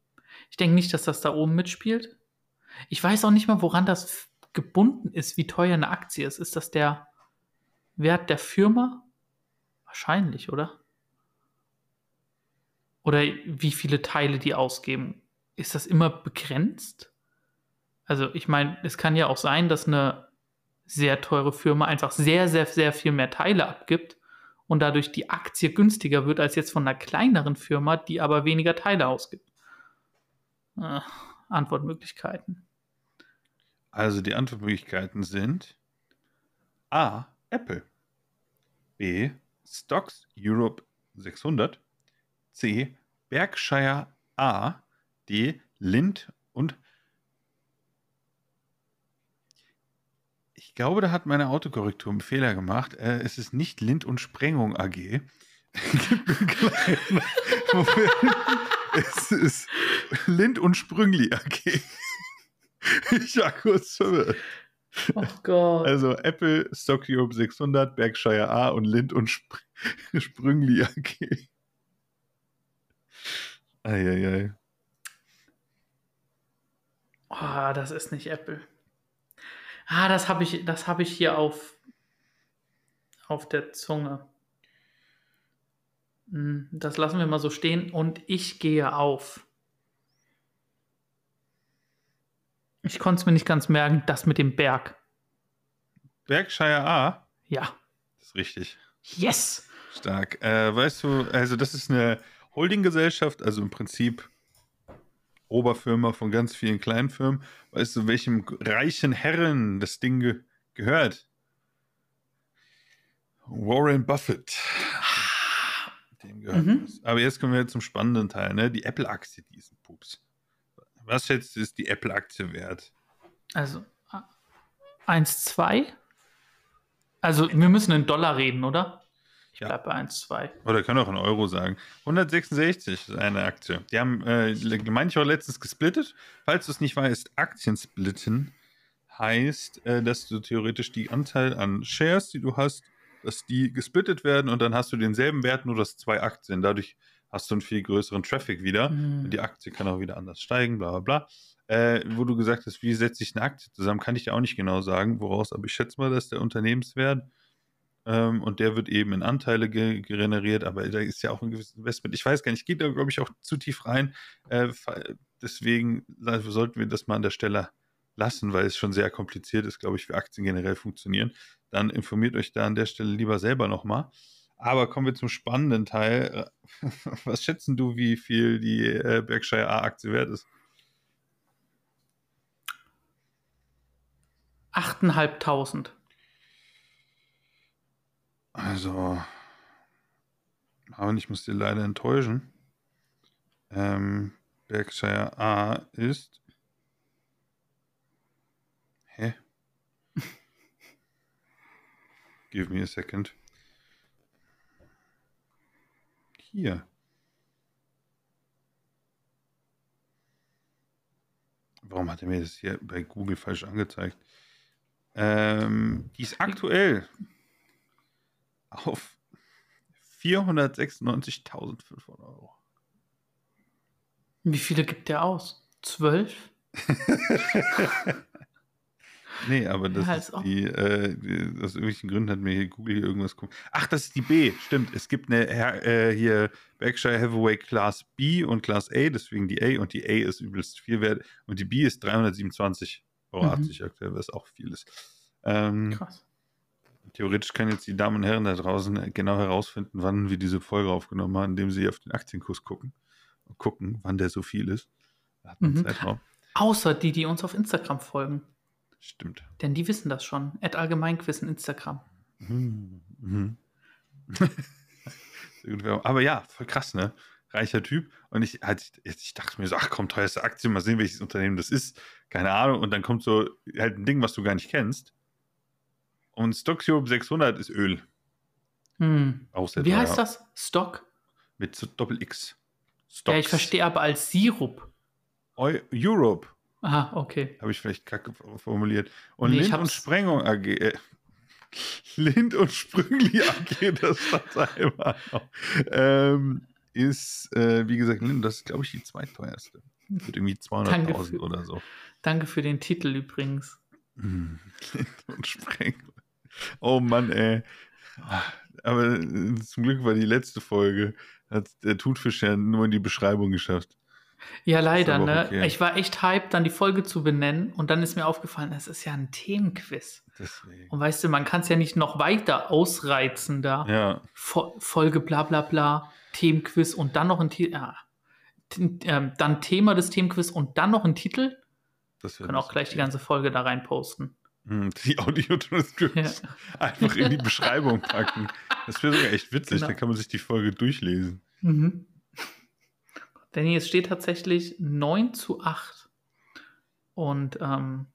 Ich denke nicht, dass das da oben mitspielt. Ich weiß auch nicht mal, woran das gebunden ist, wie teuer eine Aktie ist. Ist das der Wert der Firma? Wahrscheinlich, oder? Oder wie viele Teile die ausgeben. Ist das immer begrenzt? Also, ich meine, es kann ja auch sein, dass eine sehr teure Firma einfach sehr, sehr, sehr viel mehr Teile abgibt und dadurch die Aktie günstiger wird als jetzt von einer kleineren Firma, die aber weniger Teile ausgibt. Äh, Antwortmöglichkeiten. Also die Antwortmöglichkeiten sind A. Apple. B. Stocks Europe 600. C. Berkshire A. D. Lind und ich glaube, da hat meine Autokorrektur einen Fehler gemacht. Äh, es ist nicht Lind und Sprengung AG. Es ist Lind und Sprüngli AG. Ich war kurz verwirrt. Oh Gott. Also Apple, Stock Europe 600, Berkshire A und Lind und Spr Sprüngli AG. Eieiei. Oh, das ist nicht Apple. Ah, das habe ich, das habe ich hier auf, auf der Zunge. Hm, Das lassen wir mal so stehen und ich gehe auf. Ich konnte es mir nicht ganz merken, das mit dem Berg. Berkshire A, Ja. das ist richtig. Yes! Stark. Äh, weißt du, also das ist eine Holdinggesellschaft, also im Prinzip Oberfirma von ganz vielen kleinen Firmen. Weißt du, welchem reichen Herren das Ding ge gehört? Warren Buffett. Dem gehört Mhm. Aber jetzt kommen wir zum spannenden Teil, ne? Die Apple-Aktie, diesen Pups. Was schätzt du, ist die Apple-Aktie wert? Also, 1, 2. Also, wir müssen in Dollar reden, oder? Ich Ja. bleibe bei 1, 2. Oder können auch in Euro sagen. 166 ist eine Aktie. Die haben äh, manche auch letztens gesplittet. Falls du es nicht weißt, Aktiensplitten heißt, äh, dass du theoretisch die Anteil an Shares, die du hast, dass die gesplittet werden und dann hast du denselben Wert, nur dass zwei Aktien. Dadurch hast du einen viel größeren Traffic wieder. Hm. Und die Aktie kann auch wieder anders steigen, bla bla bla. Äh, wo du gesagt hast, wie setze ich eine Aktie zusammen, kann ich dir auch nicht genau sagen, woraus, aber ich schätze mal, dass der Unternehmenswert ähm, und der wird eben in Anteile ge generiert, aber da ist ja auch ein gewisses Investment. Ich weiß gar nicht, geht da, glaube ich, auch zu tief rein. Äh, deswegen sollten wir das mal an der Stelle lassen, weil es schon sehr kompliziert ist, glaube ich, wie Aktien generell funktionieren. Dann informiert euch da an der Stelle lieber selber nochmal. Aber kommen wir zum spannenden Teil. Äh, Was schätzen du, wie viel die äh, Berkshire A-Aktie wert ist? 8.500. Also, aber ich muss dir leider enttäuschen. Ähm, Berkshire A ist. Hä? Give me a second. Hier. Warum hat er mir das hier bei Google falsch angezeigt? Ähm, die ist aktuell auf 496.500 Euro. Wie viele gibt der aus? 12? Nee, aber das Ja, ist die, äh, die, aus irgendwelchen Gründen hat mir hier Google hier irgendwas geguckt. Ach, das ist die B, stimmt. Es gibt eine äh, hier Berkshire Hathaway Class B und Class A, deswegen die A und die A ist übelst viel wert und die B ist 327,80 Euro Mhm. aktuell, was auch viel ist. Ähm, Krass. Theoretisch können jetzt die Damen und Herren da draußen genau herausfinden, wann wir diese Folge aufgenommen haben, indem sie auf den Aktienkurs gucken und gucken, wann der so viel ist. Da hat man Mhm. Zeitraum. Außer die, die uns auf Instagram folgen. Stimmt. Denn die wissen das schon. At Allgemeinquiz in Instagram. Mhm. Mhm. Aber ja, voll krass, ne? Reicher Typ. Und ich, halt, ich dachte mir so, ach komm, teuerste Aktie, mal sehen, welches Unternehmen das ist. Keine Ahnung. Und dann kommt so halt ein Ding, was du gar nicht kennst. Und Stock Europe 600 ist Öl. Hm. Auch sehr Wie teuer. heißt das? Stock? Mit so Doppel-X. Ja, ich verstehe aber als Sirup. Eu Europe, Aha, okay. habe ich vielleicht kacke formuliert. Und Nee, Lind und Sprengung AG. Äh, Lind und Sprüngli AG, das immer noch. Ähm, ist, äh, wie gesagt, Lind, das ist, glaube ich, die zweiteuerste. Mit irgendwie Danke 200.000 für- oder so. Danke für den Titel übrigens. Hm, Lind und Sprengel. Oh Mann, ey. Aber äh, zum Glück war die letzte Folge, hat der Thunfisch ja nur in die Beschreibung geschafft. Ja, leider, ne? okay. Ich war echt hyped, dann die Folge zu benennen und dann ist mir aufgefallen, das ist ja ein Themenquiz. Deswegen. Und weißt du, man kann es ja nicht noch weiter ausreizen da. Ja, Fo Folge bla bla bla, Themenquiz und dann noch ein Titel. Ja. T- ähm, dann Thema des Themenquiz und dann noch ein Titel. das Können auch gleich die ganze Folge da rein posten. Hm, Die Audio-Transcripts einfach in die Beschreibung packen. Das wäre sogar echt witzig, Genau. dann kann man sich die Folge durchlesen. Mhm. Danny, es steht tatsächlich 9 zu 8. Und ähm,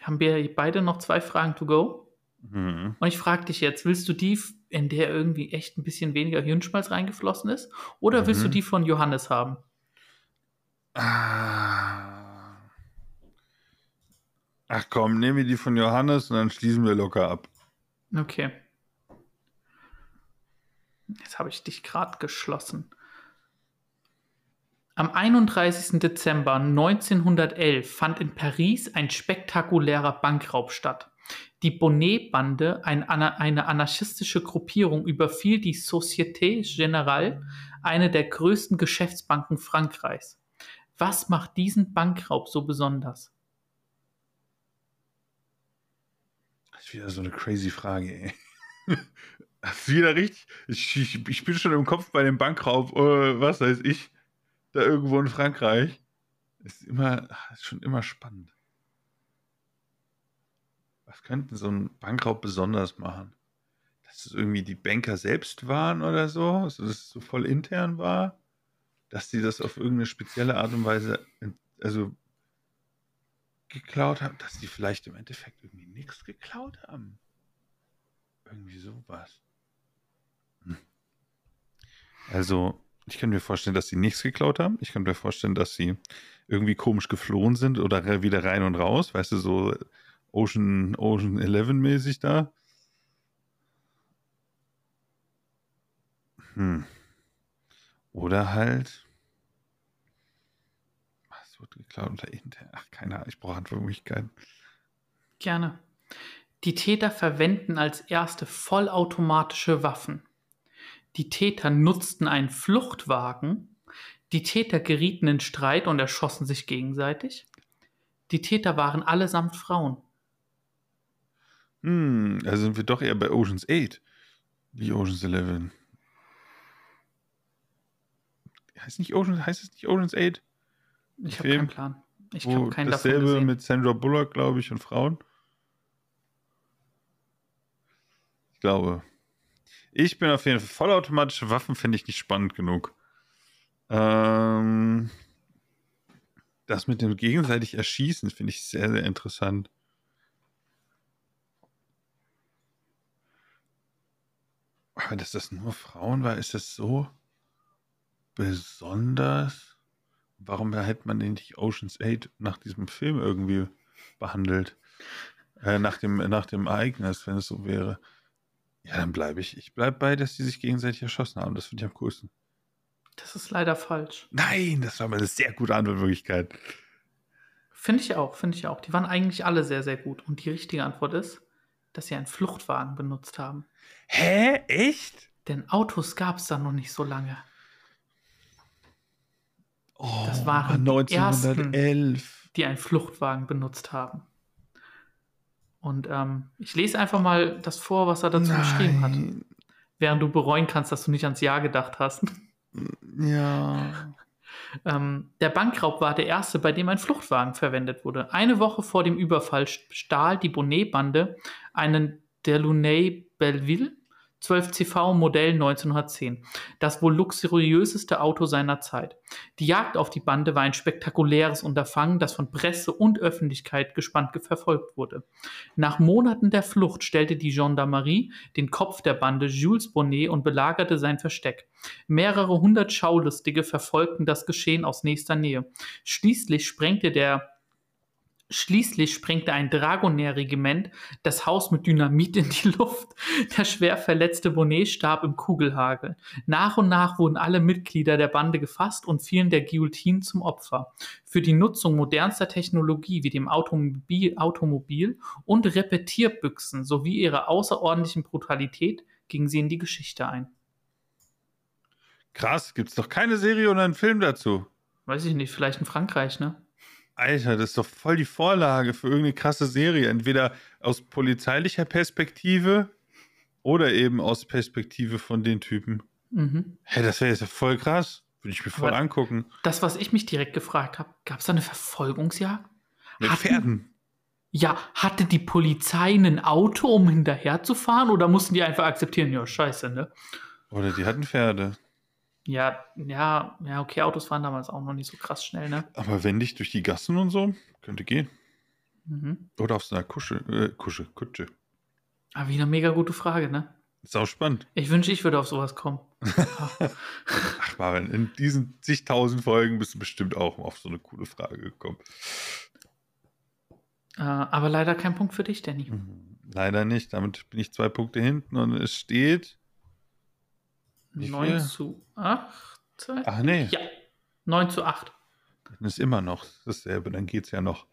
haben wir beide noch zwei Fragen to go. Mhm. Und ich frage dich jetzt, willst du die, in der irgendwie echt ein bisschen weniger Hirnschmalz reingeflossen ist? Oder willst du Mhm. die von Johannes haben? Ah. Ach komm, nehmen wir die von Johannes und dann schließen wir locker ab. Okay. Jetzt habe ich dich gerade geschlossen. Am 31. Dezember 1911 fand in Paris ein spektakulärer Bankraub statt. Die Bonnet-Bande, ein, eine anarchistische Gruppierung, überfiel die Société Générale, eine der größten Geschäftsbanken Frankreichs. Was macht diesen Bankraub so besonders? Das ist wieder so eine crazy Frage, ey. Das ist wieder richtig. Ich, ich, ich bin schon im Kopf bei dem Bankraub, äh, was weiß ich, da irgendwo in Frankreich. Ist immer, ist schon immer spannend. Was könnten so ein Bankraub besonders machen? Dass es irgendwie die Banker selbst waren oder so, dass es so voll intern war, dass die das auf irgendeine spezielle Art und Weise, also geklaut haben, dass die vielleicht im Endeffekt irgendwie nichts geklaut haben. Irgendwie sowas. Hm. Also, ich kann mir vorstellen, dass sie nichts geklaut haben. Ich kann mir vorstellen, dass sie irgendwie komisch geflohen sind oder wieder rein und raus. Weißt du, so Ocean, Ocean 11 mäßig da. Hm. Oder halt. Wird geklaut unter intern? Ach, keine Ahnung, ich brauche Antwortmöglichkeiten. Gerne. Die Täter verwenden als erste vollautomatische Waffen. Die Täter nutzten einen Fluchtwagen. Die Täter gerieten in Streit und erschossen sich gegenseitig. Die Täter waren allesamt Frauen. Hm, also sind wir doch eher bei Oceans 8. Wie Oceans 11. Heißt, nicht Oceans, heißt es nicht Oceans 8? Ich habe keinen Plan. Ich habe keinen davon dasselbe gesehen. mit Sandra Bullock, glaube ich, und Frauen. Ich glaube. Ich bin auf jeden Fall vollautomatische Waffen, finde ich nicht spannend genug. Ähm, das mit dem gegenseitig Erschießen finde ich sehr, sehr interessant. Aber dass das nur Frauen war, ist das so besonders? Warum hätte man den nicht Oceans 8 nach diesem Film irgendwie behandelt? Äh, nach, dem, nach dem Ereignis, wenn es so wäre. Ja, dann bleibe ich. Ich bleibe bei, dass die sich gegenseitig erschossen haben. Das finde ich am coolsten. Das ist leider falsch. Nein, das war mal eine sehr gute Antwortmöglichkeit. Finde ich auch, finde ich auch. Die waren eigentlich alle sehr, sehr gut. Und die richtige Antwort ist, dass sie einen Fluchtwagen benutzt haben. Hä? Echt? Denn Autos gab es da noch nicht so lange. Oh, Das waren die 1911. die einen Fluchtwagen benutzt haben. Und ähm, ich lese einfach mal das vor, was er dazu geschrieben hat. Nein. Während du bereuen kannst, dass du nicht ans Jahr gedacht hast. Ja. Ähm, der Bankraub war der erste, bei dem ein Fluchtwagen verwendet wurde. Eine Woche vor dem Überfall stahl die Bonnet-Bande einen Delaunay Belleville 12 CV Modell 1910, das wohl luxuriöseste Auto seiner Zeit. Die Jagd auf die Bande war ein spektakuläres Unterfangen, das von Presse und Öffentlichkeit gespannt verfolgt wurde. Nach Monaten der Flucht stellte die Gendarmerie den Kopf der Bande Jules Bonnet und belagerte sein Versteck. Mehrere hundert Schaulustige verfolgten das Geschehen aus nächster Nähe. Schließlich sprengte der Schließlich sprengte ein Dragoner-Regiment das Haus mit Dynamit in die Luft. Der schwer verletzte Bonnet starb im Kugelhagel. Nach und nach wurden alle Mitglieder der Bande gefasst und fielen der Guillotine zum Opfer. Für die Nutzung modernster Technologie wie dem Automobil, Automobil und Repetierbüchsen sowie ihrer außerordentlichen Brutalität gingen sie in die Geschichte ein. Krass, gibt's doch keine Serie oder einen Film dazu. Weiß ich nicht, vielleicht in Frankreich, ne? Alter, das ist doch voll die Vorlage für irgendeine krasse Serie. Entweder aus polizeilicher Perspektive oder eben aus Perspektive von den Typen. Mhm. Hä, das wäre jetzt voll krass. Würde ich mir voll Aber- angucken. Das, was ich mich direkt gefragt habe, gab es da eine Verfolgungsjagd? Mit Hatten- Pferden. Ja, hatte die Polizei ein Auto, um hinterherzufahren oder mussten die einfach akzeptieren, ja, scheiße, ne? Oder die hatten Pferde. Ja, ja, ja, okay, Autos waren damals auch noch nicht so krass schnell, ne? Aber wendig durch die Gassen und so, könnte gehen. Mhm. Oder auf so einer Kusche, äh, Kusche, Kutsche. Aber wieder mega gute Frage, ne? Ist auch spannend. Ich wünsche, ich würde auf sowas kommen. Ach, Marvin, in diesen zigtausend Folgen bist du bestimmt auch auf so eine coole Frage gekommen. äh, aber leider kein Punkt für dich, Danny. Mhm. Leider nicht. Damit bin ich zwei Punkte hinten und es steht. Wie 9 viel? zu 8. Ach nee, Ja, 9 zu 8. dann ist immer noch dasselbe, dann geht's ja noch.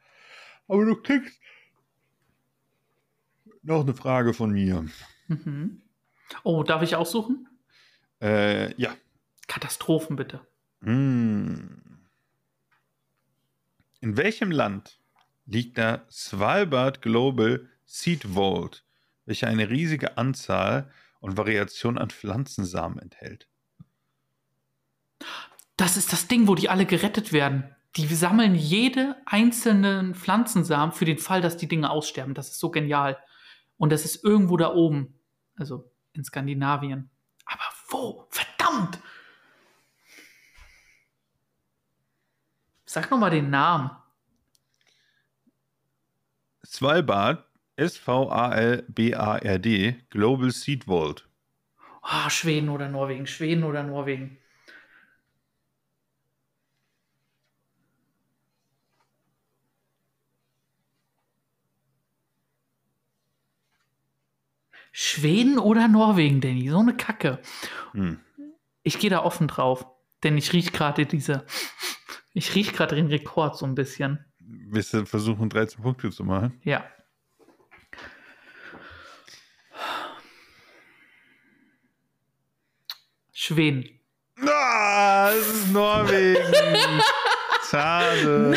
Aber du kriegst noch eine Frage von mir. Mhm. Oh, darf ich aussuchen? Äh, ja. Katastrophen bitte. Hm. In welchem Land liegt der Svalbard Global Seed Vault, welcher eine riesige Anzahl und Variation an Pflanzensamen enthält? Das ist das Ding, wo die alle gerettet werden. Die sammeln jede einzelnen Pflanzensamen für den Fall, dass die Dinge aussterben. Das ist so genial. Und das ist irgendwo da oben. Also in Skandinavien. Aber wo? Verdammt! Sag noch mal den Namen. Svalbard, S-V-A-L-B-A-R-D, Global Seed Vault. Ah, Schweden oder Norwegen. Schweden oder Norwegen. Schweden oder Norwegen, Danny? So eine Kacke. Hm. Ich gehe da offen drauf, denn ich rieche gerade diese. Ich rieche gerade den Rekord so ein bisschen. Willst du versuchen, 13 Punkte zu machen? Ja. Schweden. Ah, es ist Norwegen. Schade.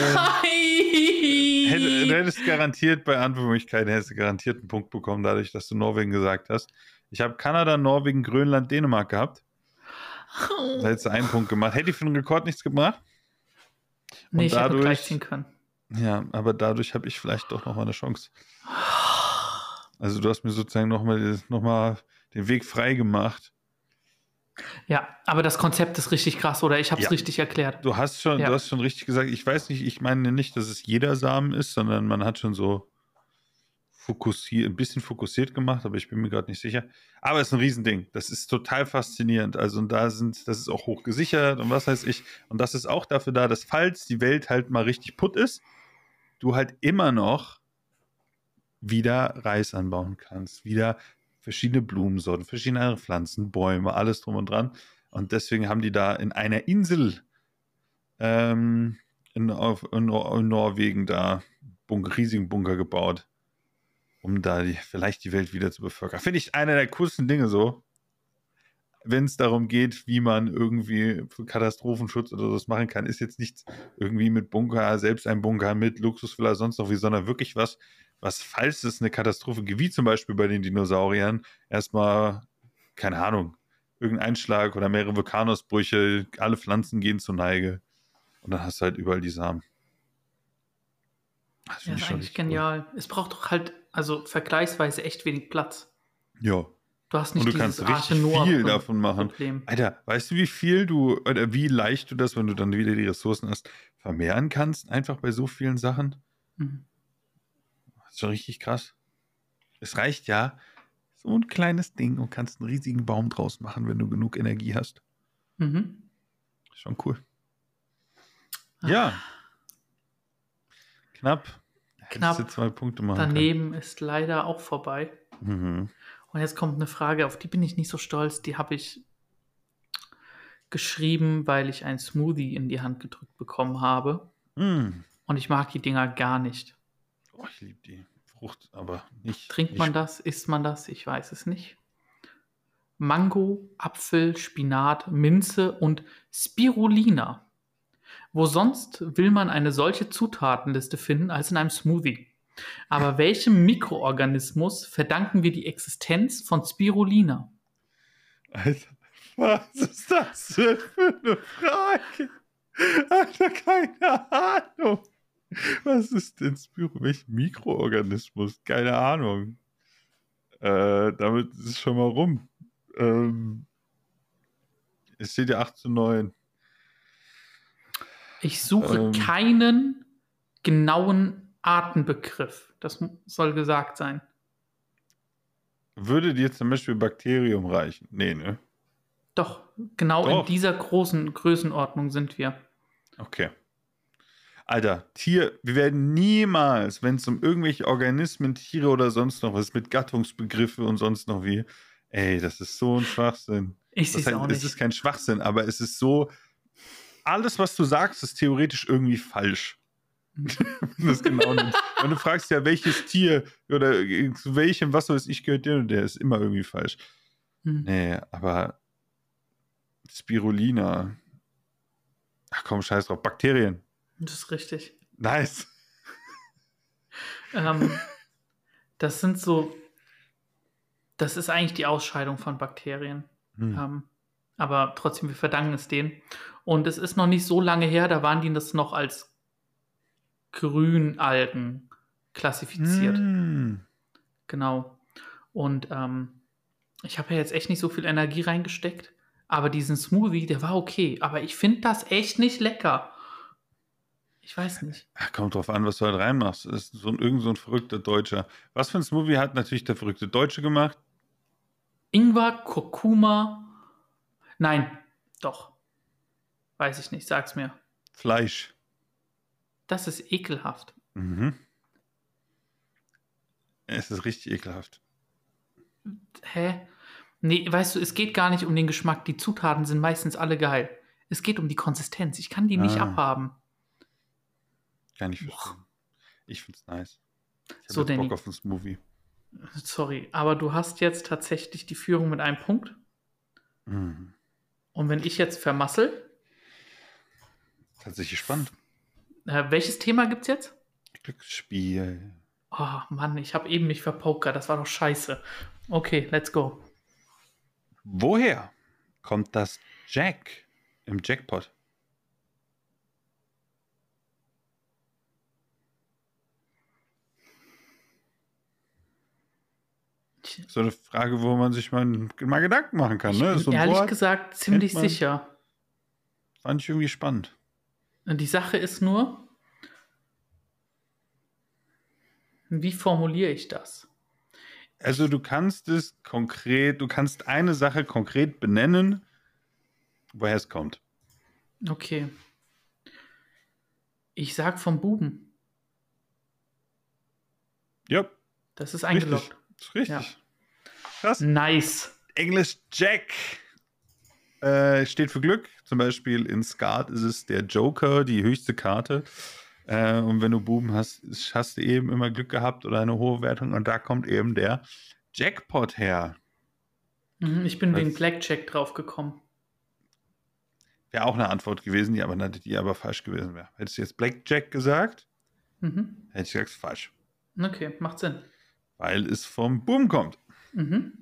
Hätte, du Nein! hättest garantiert bei Antwortmöglichkeiten hättest du garantiert einen Punkt bekommen, dadurch, dass du Norwegen gesagt hast. Ich habe Kanada, Norwegen, Grönland, Dänemark gehabt. Da hättest du einen Punkt gemacht. Hätte ich für den Rekord nichts gebracht. Nee, ich hätte dadurch- gleich ziehen können. Ja, aber dadurch habe ich vielleicht doch noch mal eine Chance. Also du hast mir sozusagen noch mal, noch mal den Weg frei gemacht. Ja, aber das Konzept ist richtig krass, oder? Ich habe es Ja. richtig erklärt. Du hast schon, Ja. du hast schon richtig gesagt. Ich weiß nicht, ich meine nicht, dass es jeder Samen ist, sondern man hat schon so fokussiert, ein bisschen fokussiert gemacht, aber ich bin mir gerade nicht sicher. Aber es ist ein Riesending. Das ist total faszinierend. Also und da sind, das ist auch hoch gesichert und was weiß ich. Und das ist auch dafür da, dass falls die Welt halt mal richtig putt ist, du halt immer noch wieder Reis anbauen kannst, wieder verschiedene Blumensorten, verschiedene andere Pflanzen, Bäume, alles drum und dran. Und deswegen haben die da in einer Insel ähm, in, auf, in, in Norwegen da Bunker, riesigen Bunker gebaut, um da die, vielleicht die Welt wieder zu bevölkern. Finde ich einer der coolsten Dinge so. Wenn es darum geht, wie man irgendwie für Katastrophenschutz oder sowas machen kann, ist jetzt nichts irgendwie mit Bunker, selbst ein Bunker mit Luxusvilla, sonst noch wie, sondern wirklich was, was, falls es eine Katastrophe gibt, wie zum Beispiel bei den Dinosauriern, erstmal, keine Ahnung, irgendein Einschlag oder mehrere Vulkanausbrüche, alle Pflanzen gehen zur Neige und dann hast du halt überall die Samen. Das ja, ist eigentlich genial. Cool. Es braucht doch halt, also vergleichsweise echt wenig Platz. Ja. Du hast nicht und du kannst richtig viel davon machen. Problem. Alter, weißt du, wie viel du oder wie leicht du das, wenn du dann wieder die Ressourcen hast, vermehren kannst? Einfach bei so vielen Sachen. Mhm. Das ist schon richtig krass. Es reicht ja so ein kleines Ding und kannst einen riesigen Baum draus machen, wenn du genug Energie hast. Mhm. Schon cool. Ja. Ah. Knapp. Knapp. zwei Punkte machen Daneben kann. ist leider auch vorbei. Mhm. Und jetzt kommt eine Frage, auf die bin ich nicht so stolz. Die habe ich geschrieben, weil ich ein Smoothie in die Hand gedrückt bekommen habe. Mm. Und ich mag die Dinger gar nicht. Oh, ich liebe die Frucht, aber nicht. Trinkt nicht man das? Isst man das? Ich weiß es nicht. Mango, Apfel, Spinat, Minze und Spirulina. Wo sonst will man eine solche Zutatenliste finden als in einem Smoothie? Aber welchem Mikroorganismus verdanken wir die Existenz von Spirulina? Alter, was ist das für eine Frage? Alter, keine Ahnung. Was ist denn Spirulina? Welch Mikroorganismus? Keine Ahnung. Äh, damit ist es schon mal rum. Ähm, es steht ja 8 zu 9. Ich suche ähm, keinen genauen Artenbegriff. Das soll gesagt sein. Würde dir zum Beispiel Bakterium reichen? Nee, ne? Doch, genau Doch. in dieser großen Größenordnung sind wir. Okay. Alter, Tier, wir werden niemals, wenn es um irgendwelche Organismen, Tiere oder sonst noch was mit Gattungsbegriffe und sonst noch wie, ey, das ist so ein Schwachsinn. Ich sehe es auch nicht. Es ist kein Schwachsinn, aber es ist so, alles, was du sagst, ist theoretisch irgendwie falsch. das genau Wenn du fragst ja, welches Tier oder zu welchem, was weiß ich, gehört der der ist immer irgendwie falsch. Hm. Nee, aber Spirulina. Ach komm, scheiß drauf. Bakterien. Das ist richtig. Nice. Ähm, das sind so. Das ist eigentlich die Ausscheidung von Bakterien. Hm. Ähm, aber trotzdem, wir verdanken es denen. Und es ist noch nicht so lange her, da waren die das noch als Grünalgen klassifiziert. Mm. Genau. Und ähm, ich habe ja jetzt echt nicht so viel Energie reingesteckt, aber diesen Smoothie, der war okay. Aber ich finde das echt nicht lecker. Ich weiß nicht. Ach, kommt drauf an, was du halt reinmachst. Das ist so ein, irgend so ein verrückter Deutscher. Was für ein Smoothie hat natürlich der verrückte Deutsche gemacht? Ingwer, Kurkuma, Nein, doch. Weiß ich nicht, sag's mir. Fleisch. Das ist ekelhaft. Mhm. Es ist richtig ekelhaft. Hä? Nee, weißt du, es geht gar nicht um den Geschmack. Die Zutaten sind meistens alle geil. Es geht um die Konsistenz. Ich kann die ah. nicht abhaben. Kann ich verstehen. Ich find's nice. Ich so, Bock auf ein Smoothie. Sorry, aber du hast jetzt tatsächlich die Führung mit einem Punkt. Mhm. Und wenn ich jetzt vermassel. Tatsächlich spannend. Äh, welches Thema gibt's jetzt? Glücksspiel. Oh Mann, ich habe eben mich verpokert. Das war doch scheiße. Okay, let's go. Woher kommt das Jack im Jackpot? So eine Frage, wo man sich mal, mal Gedanken machen kann. Ne? Ich bin so ehrlich Wort gesagt ziemlich sicher. Fand ich irgendwie spannend. Und die Sache ist nur, wie formuliere ich das? Also du kannst es konkret, du kannst eine Sache konkret benennen, woher es kommt. Okay. Ich sag vom Buben. Ja. Das ist eingeloggt. Richtig. Richtig. Ja. Krass. Nice. Englisch Jack äh, steht für Glück, Zum Beispiel in Skat ist es der Joker, die höchste Karte. Äh, und wenn du Buben hast, hast du eben immer Glück gehabt oder eine hohe Wertung. Und da kommt eben der Jackpot her. Mhm, Ich bin wegen Blackjack drauf gekommen. Wäre auch eine Antwort gewesen, die aber, die aber falsch gewesen wäre. Hättest du jetzt Blackjack gesagt, Mhm. hätte ich gesagt, falsch. Okay, macht Sinn. Weil es vom Boom kommt. Mhm.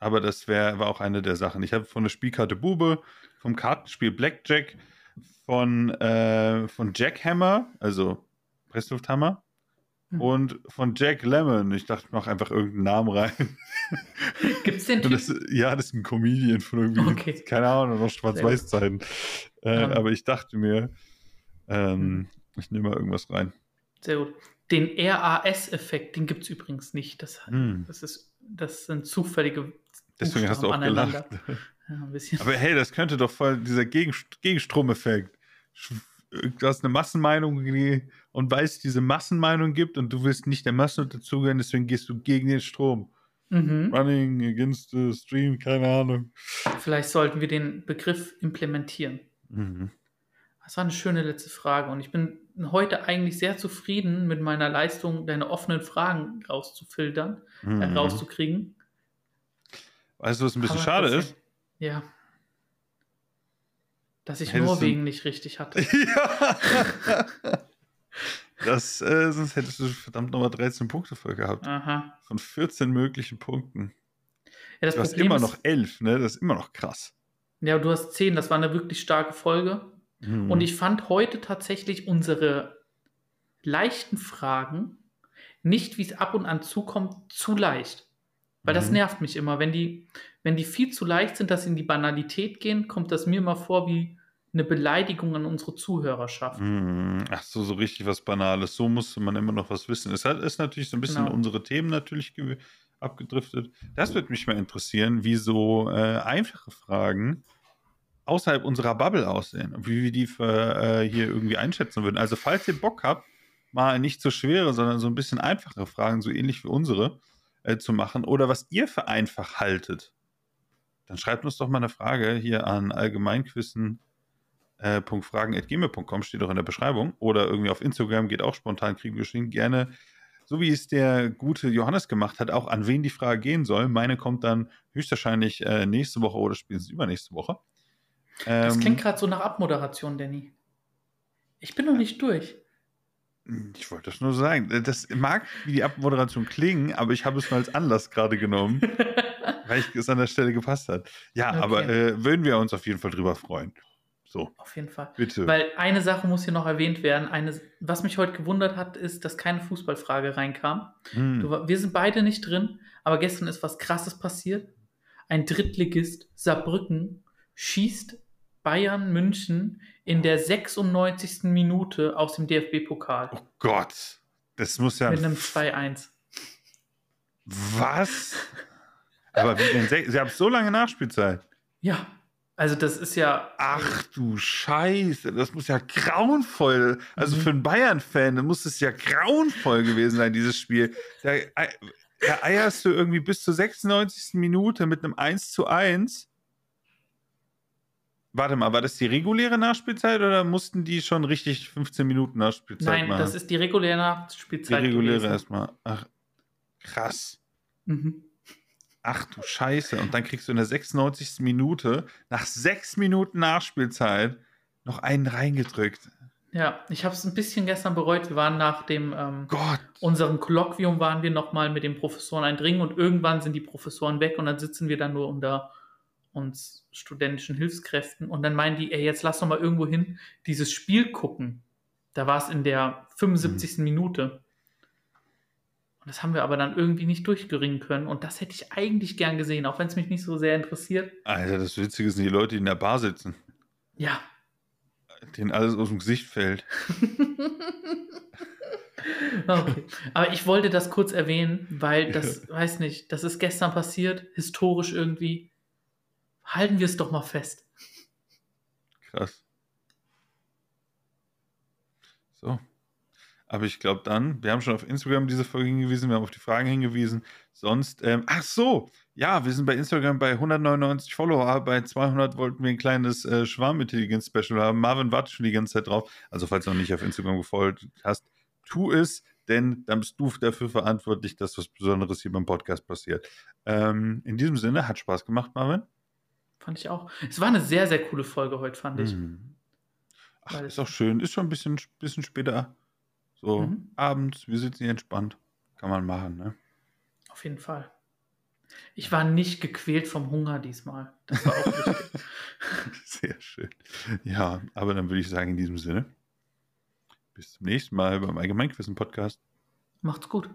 Aber das wär, war auch eine der Sachen. Ich habe von der Spielkarte Bube, vom Kartenspiel Blackjack, von, äh, von Jackhammer, also Presslufthammer, Mhm. und von Jack Lemon. Ich dachte, ich mache einfach irgendeinen Namen rein. Gibt es den Typ? das, ja, das ist ein Comedian von irgendwie, Okay. keine Ahnung, noch Schwarz-Weiß-Zeiten. Äh, Ja. Aber ich dachte mir, ähm, Mhm. ich nehme mal irgendwas rein. Sehr gut. Den RAS-Effekt, den gibt es übrigens nicht. Das, Hm. das, ist, das sind zufällige Deswegen hast du auch Buchstaben gelacht. Ja. Aber hey, das könnte doch voll dieser Gegen Gegenstromeffekt. Du hast eine Massenmeinung und weißt, diese Massenmeinung gibt und du willst nicht der Masse dazugehören, deswegen gehst du gegen den Strom. Mhm. Running against the stream, keine Ahnung. Vielleicht sollten wir den Begriff implementieren. Mhm. Das war eine schöne letzte Frage und ich bin heute eigentlich sehr zufrieden mit meiner Leistung, deine offenen Fragen rauszufiltern, äh, Mhm. rauszukriegen. Weißt du, was ein bisschen Aber schade ist? Ja. Dass ich Hättest du- Norwegen nicht richtig hatte. ja. Das, äh, sonst hättest du verdammt nochmal 13 Punkte voll gehabt. Aha. Von 14 möglichen Punkten. Ja, das Du hast Problem immer ist, noch 11, ne? Das ist immer noch krass. ja, du hast 10, das war eine wirklich starke Folge. Mhm. Und ich fand heute tatsächlich unsere leichten Fragen nicht, wie es ab und an zukommt, zu leicht. Weil das Mhm. nervt mich immer. Wenn die, wenn die viel zu leicht sind, dass sie in die Banalität gehen, kommt das mir immer vor wie eine Beleidigung an unsere Zuhörerschaft. Mhm. Ach so, so richtig was Banales. So musste man immer noch was wissen. Es hat, ist natürlich so ein bisschen Genau. unsere Themen natürlich ge- abgedriftet. Das würde mich mal interessieren, wie so äh, einfache Fragen außerhalb unserer Bubble aussehen und wie wir die für, äh, hier irgendwie einschätzen würden. Also falls ihr Bock habt, mal nicht so schwere, sondern so ein bisschen einfache Fragen, so ähnlich wie unsere, äh, zu machen oder was ihr für einfach haltet, dann schreibt uns doch mal eine Frage hier an allgemeinquissen äh, steht auch in der Beschreibung oder irgendwie auf Instagram geht auch spontan, kriegen wir schon gerne, so wie es der gute Johannes gemacht hat, auch an wen die Frage gehen soll. Meine kommt dann höchstwahrscheinlich äh, nächste Woche oder spätestens übernächste Woche. Das Ähm, klingt gerade so nach Abmoderation, Danny. Ich bin noch nicht durch. Ich wollte das nur sagen. Das mag wie die Abmoderation klingen, aber ich habe es mal als Anlass gerade genommen, weil ich es an der Stelle gepasst hat. Ja, Okay. aber äh, würden wir uns auf jeden Fall drüber freuen. So, Auf jeden Fall. bitte. Weil eine Sache muss hier noch erwähnt werden. Eine, was mich heute gewundert hat, ist, dass keine Fußballfrage reinkam. Hm. Du, wir sind beide nicht drin, aber gestern ist was Krasses passiert. Ein Drittligist, Saarbrücken, schießt Bayern München in der 96. Minute aus dem DFB-Pokal Oh Gott, das muss ja mit einem 2-1. Was? Aber wie denn? Sie haben so lange Nachspielzeit. Ja, also das ist ja. Ach du Scheiße, das muss ja grauenvoll. Also Mhm. für einen Bayern-Fan, muss es ja grauenvoll gewesen sein, dieses Spiel. Da, da eierst du irgendwie bis zur 96. Minute mit einem 1 zu 1. Warte mal, war das die reguläre Nachspielzeit oder mussten die schon richtig 15 Minuten Nachspielzeit Nein, machen? das ist die reguläre die Nachspielzeit. reguläre gewesen. erstmal. Ach, krass. Mhm. Ach du Scheiße. Und dann kriegst du in der 96. Minute, nach sechs Minuten Nachspielzeit, noch einen reingedrückt. Ja, ich habe es ein bisschen gestern bereut. Wir waren nach dem ähm, Gott. unserem Kolloquium waren wir nochmal mit den Professoren ein Dringen und irgendwann sind die Professoren weg und dann sitzen wir dann nur unter uns studentischen Hilfskräften und dann meinen die, ey, jetzt lass doch mal irgendwo hin dieses Spiel gucken. Da war es in der 75. Minute. Und das haben wir aber dann irgendwie nicht durchgeringen können und das hätte ich eigentlich gern gesehen, auch wenn es mich nicht so sehr interessiert. Alter, das Witzige sind die Leute, die in der Bar sitzen, Ja. denen alles aus dem Gesicht fällt. Okay. Aber ich wollte das kurz erwähnen, weil das, weiß nicht, das ist gestern passiert, historisch irgendwie. Halten wir es doch mal fest. Krass. So. Aber ich glaube dann, wir haben schon auf Instagram diese Folge hingewiesen, wir haben auf die Fragen hingewiesen. Sonst, ähm, ach so, ja, wir sind bei Instagram bei 199 Follower, bei 200 wollten wir ein kleines äh, Schwarmintelligenz-Special haben. Marvin wartet schon die ganze Zeit drauf. Also falls du noch nicht auf Instagram gefolgt hast, tu es, denn dann bist du dafür verantwortlich, dass was Besonderes hier beim Podcast passiert. Ähm, in diesem Sinne, hat Spaß gemacht, Marvin. Fand ich auch. Es war eine sehr, sehr coole Folge heute, fand ich. Mhm. Ach, ist auch schön. Ist schon ein bisschen, bisschen später. So Mhm. abends, wir sitzen hier entspannt. Kann man machen, ne? Auf jeden Fall. Ich war nicht gequält vom Hunger diesmal. Das war auch wichtig. Sehr schön. Ja, aber dann würde ich sagen, in diesem Sinne, bis zum nächsten Mal beim Allgemeinquissen-Podcast. Macht's gut.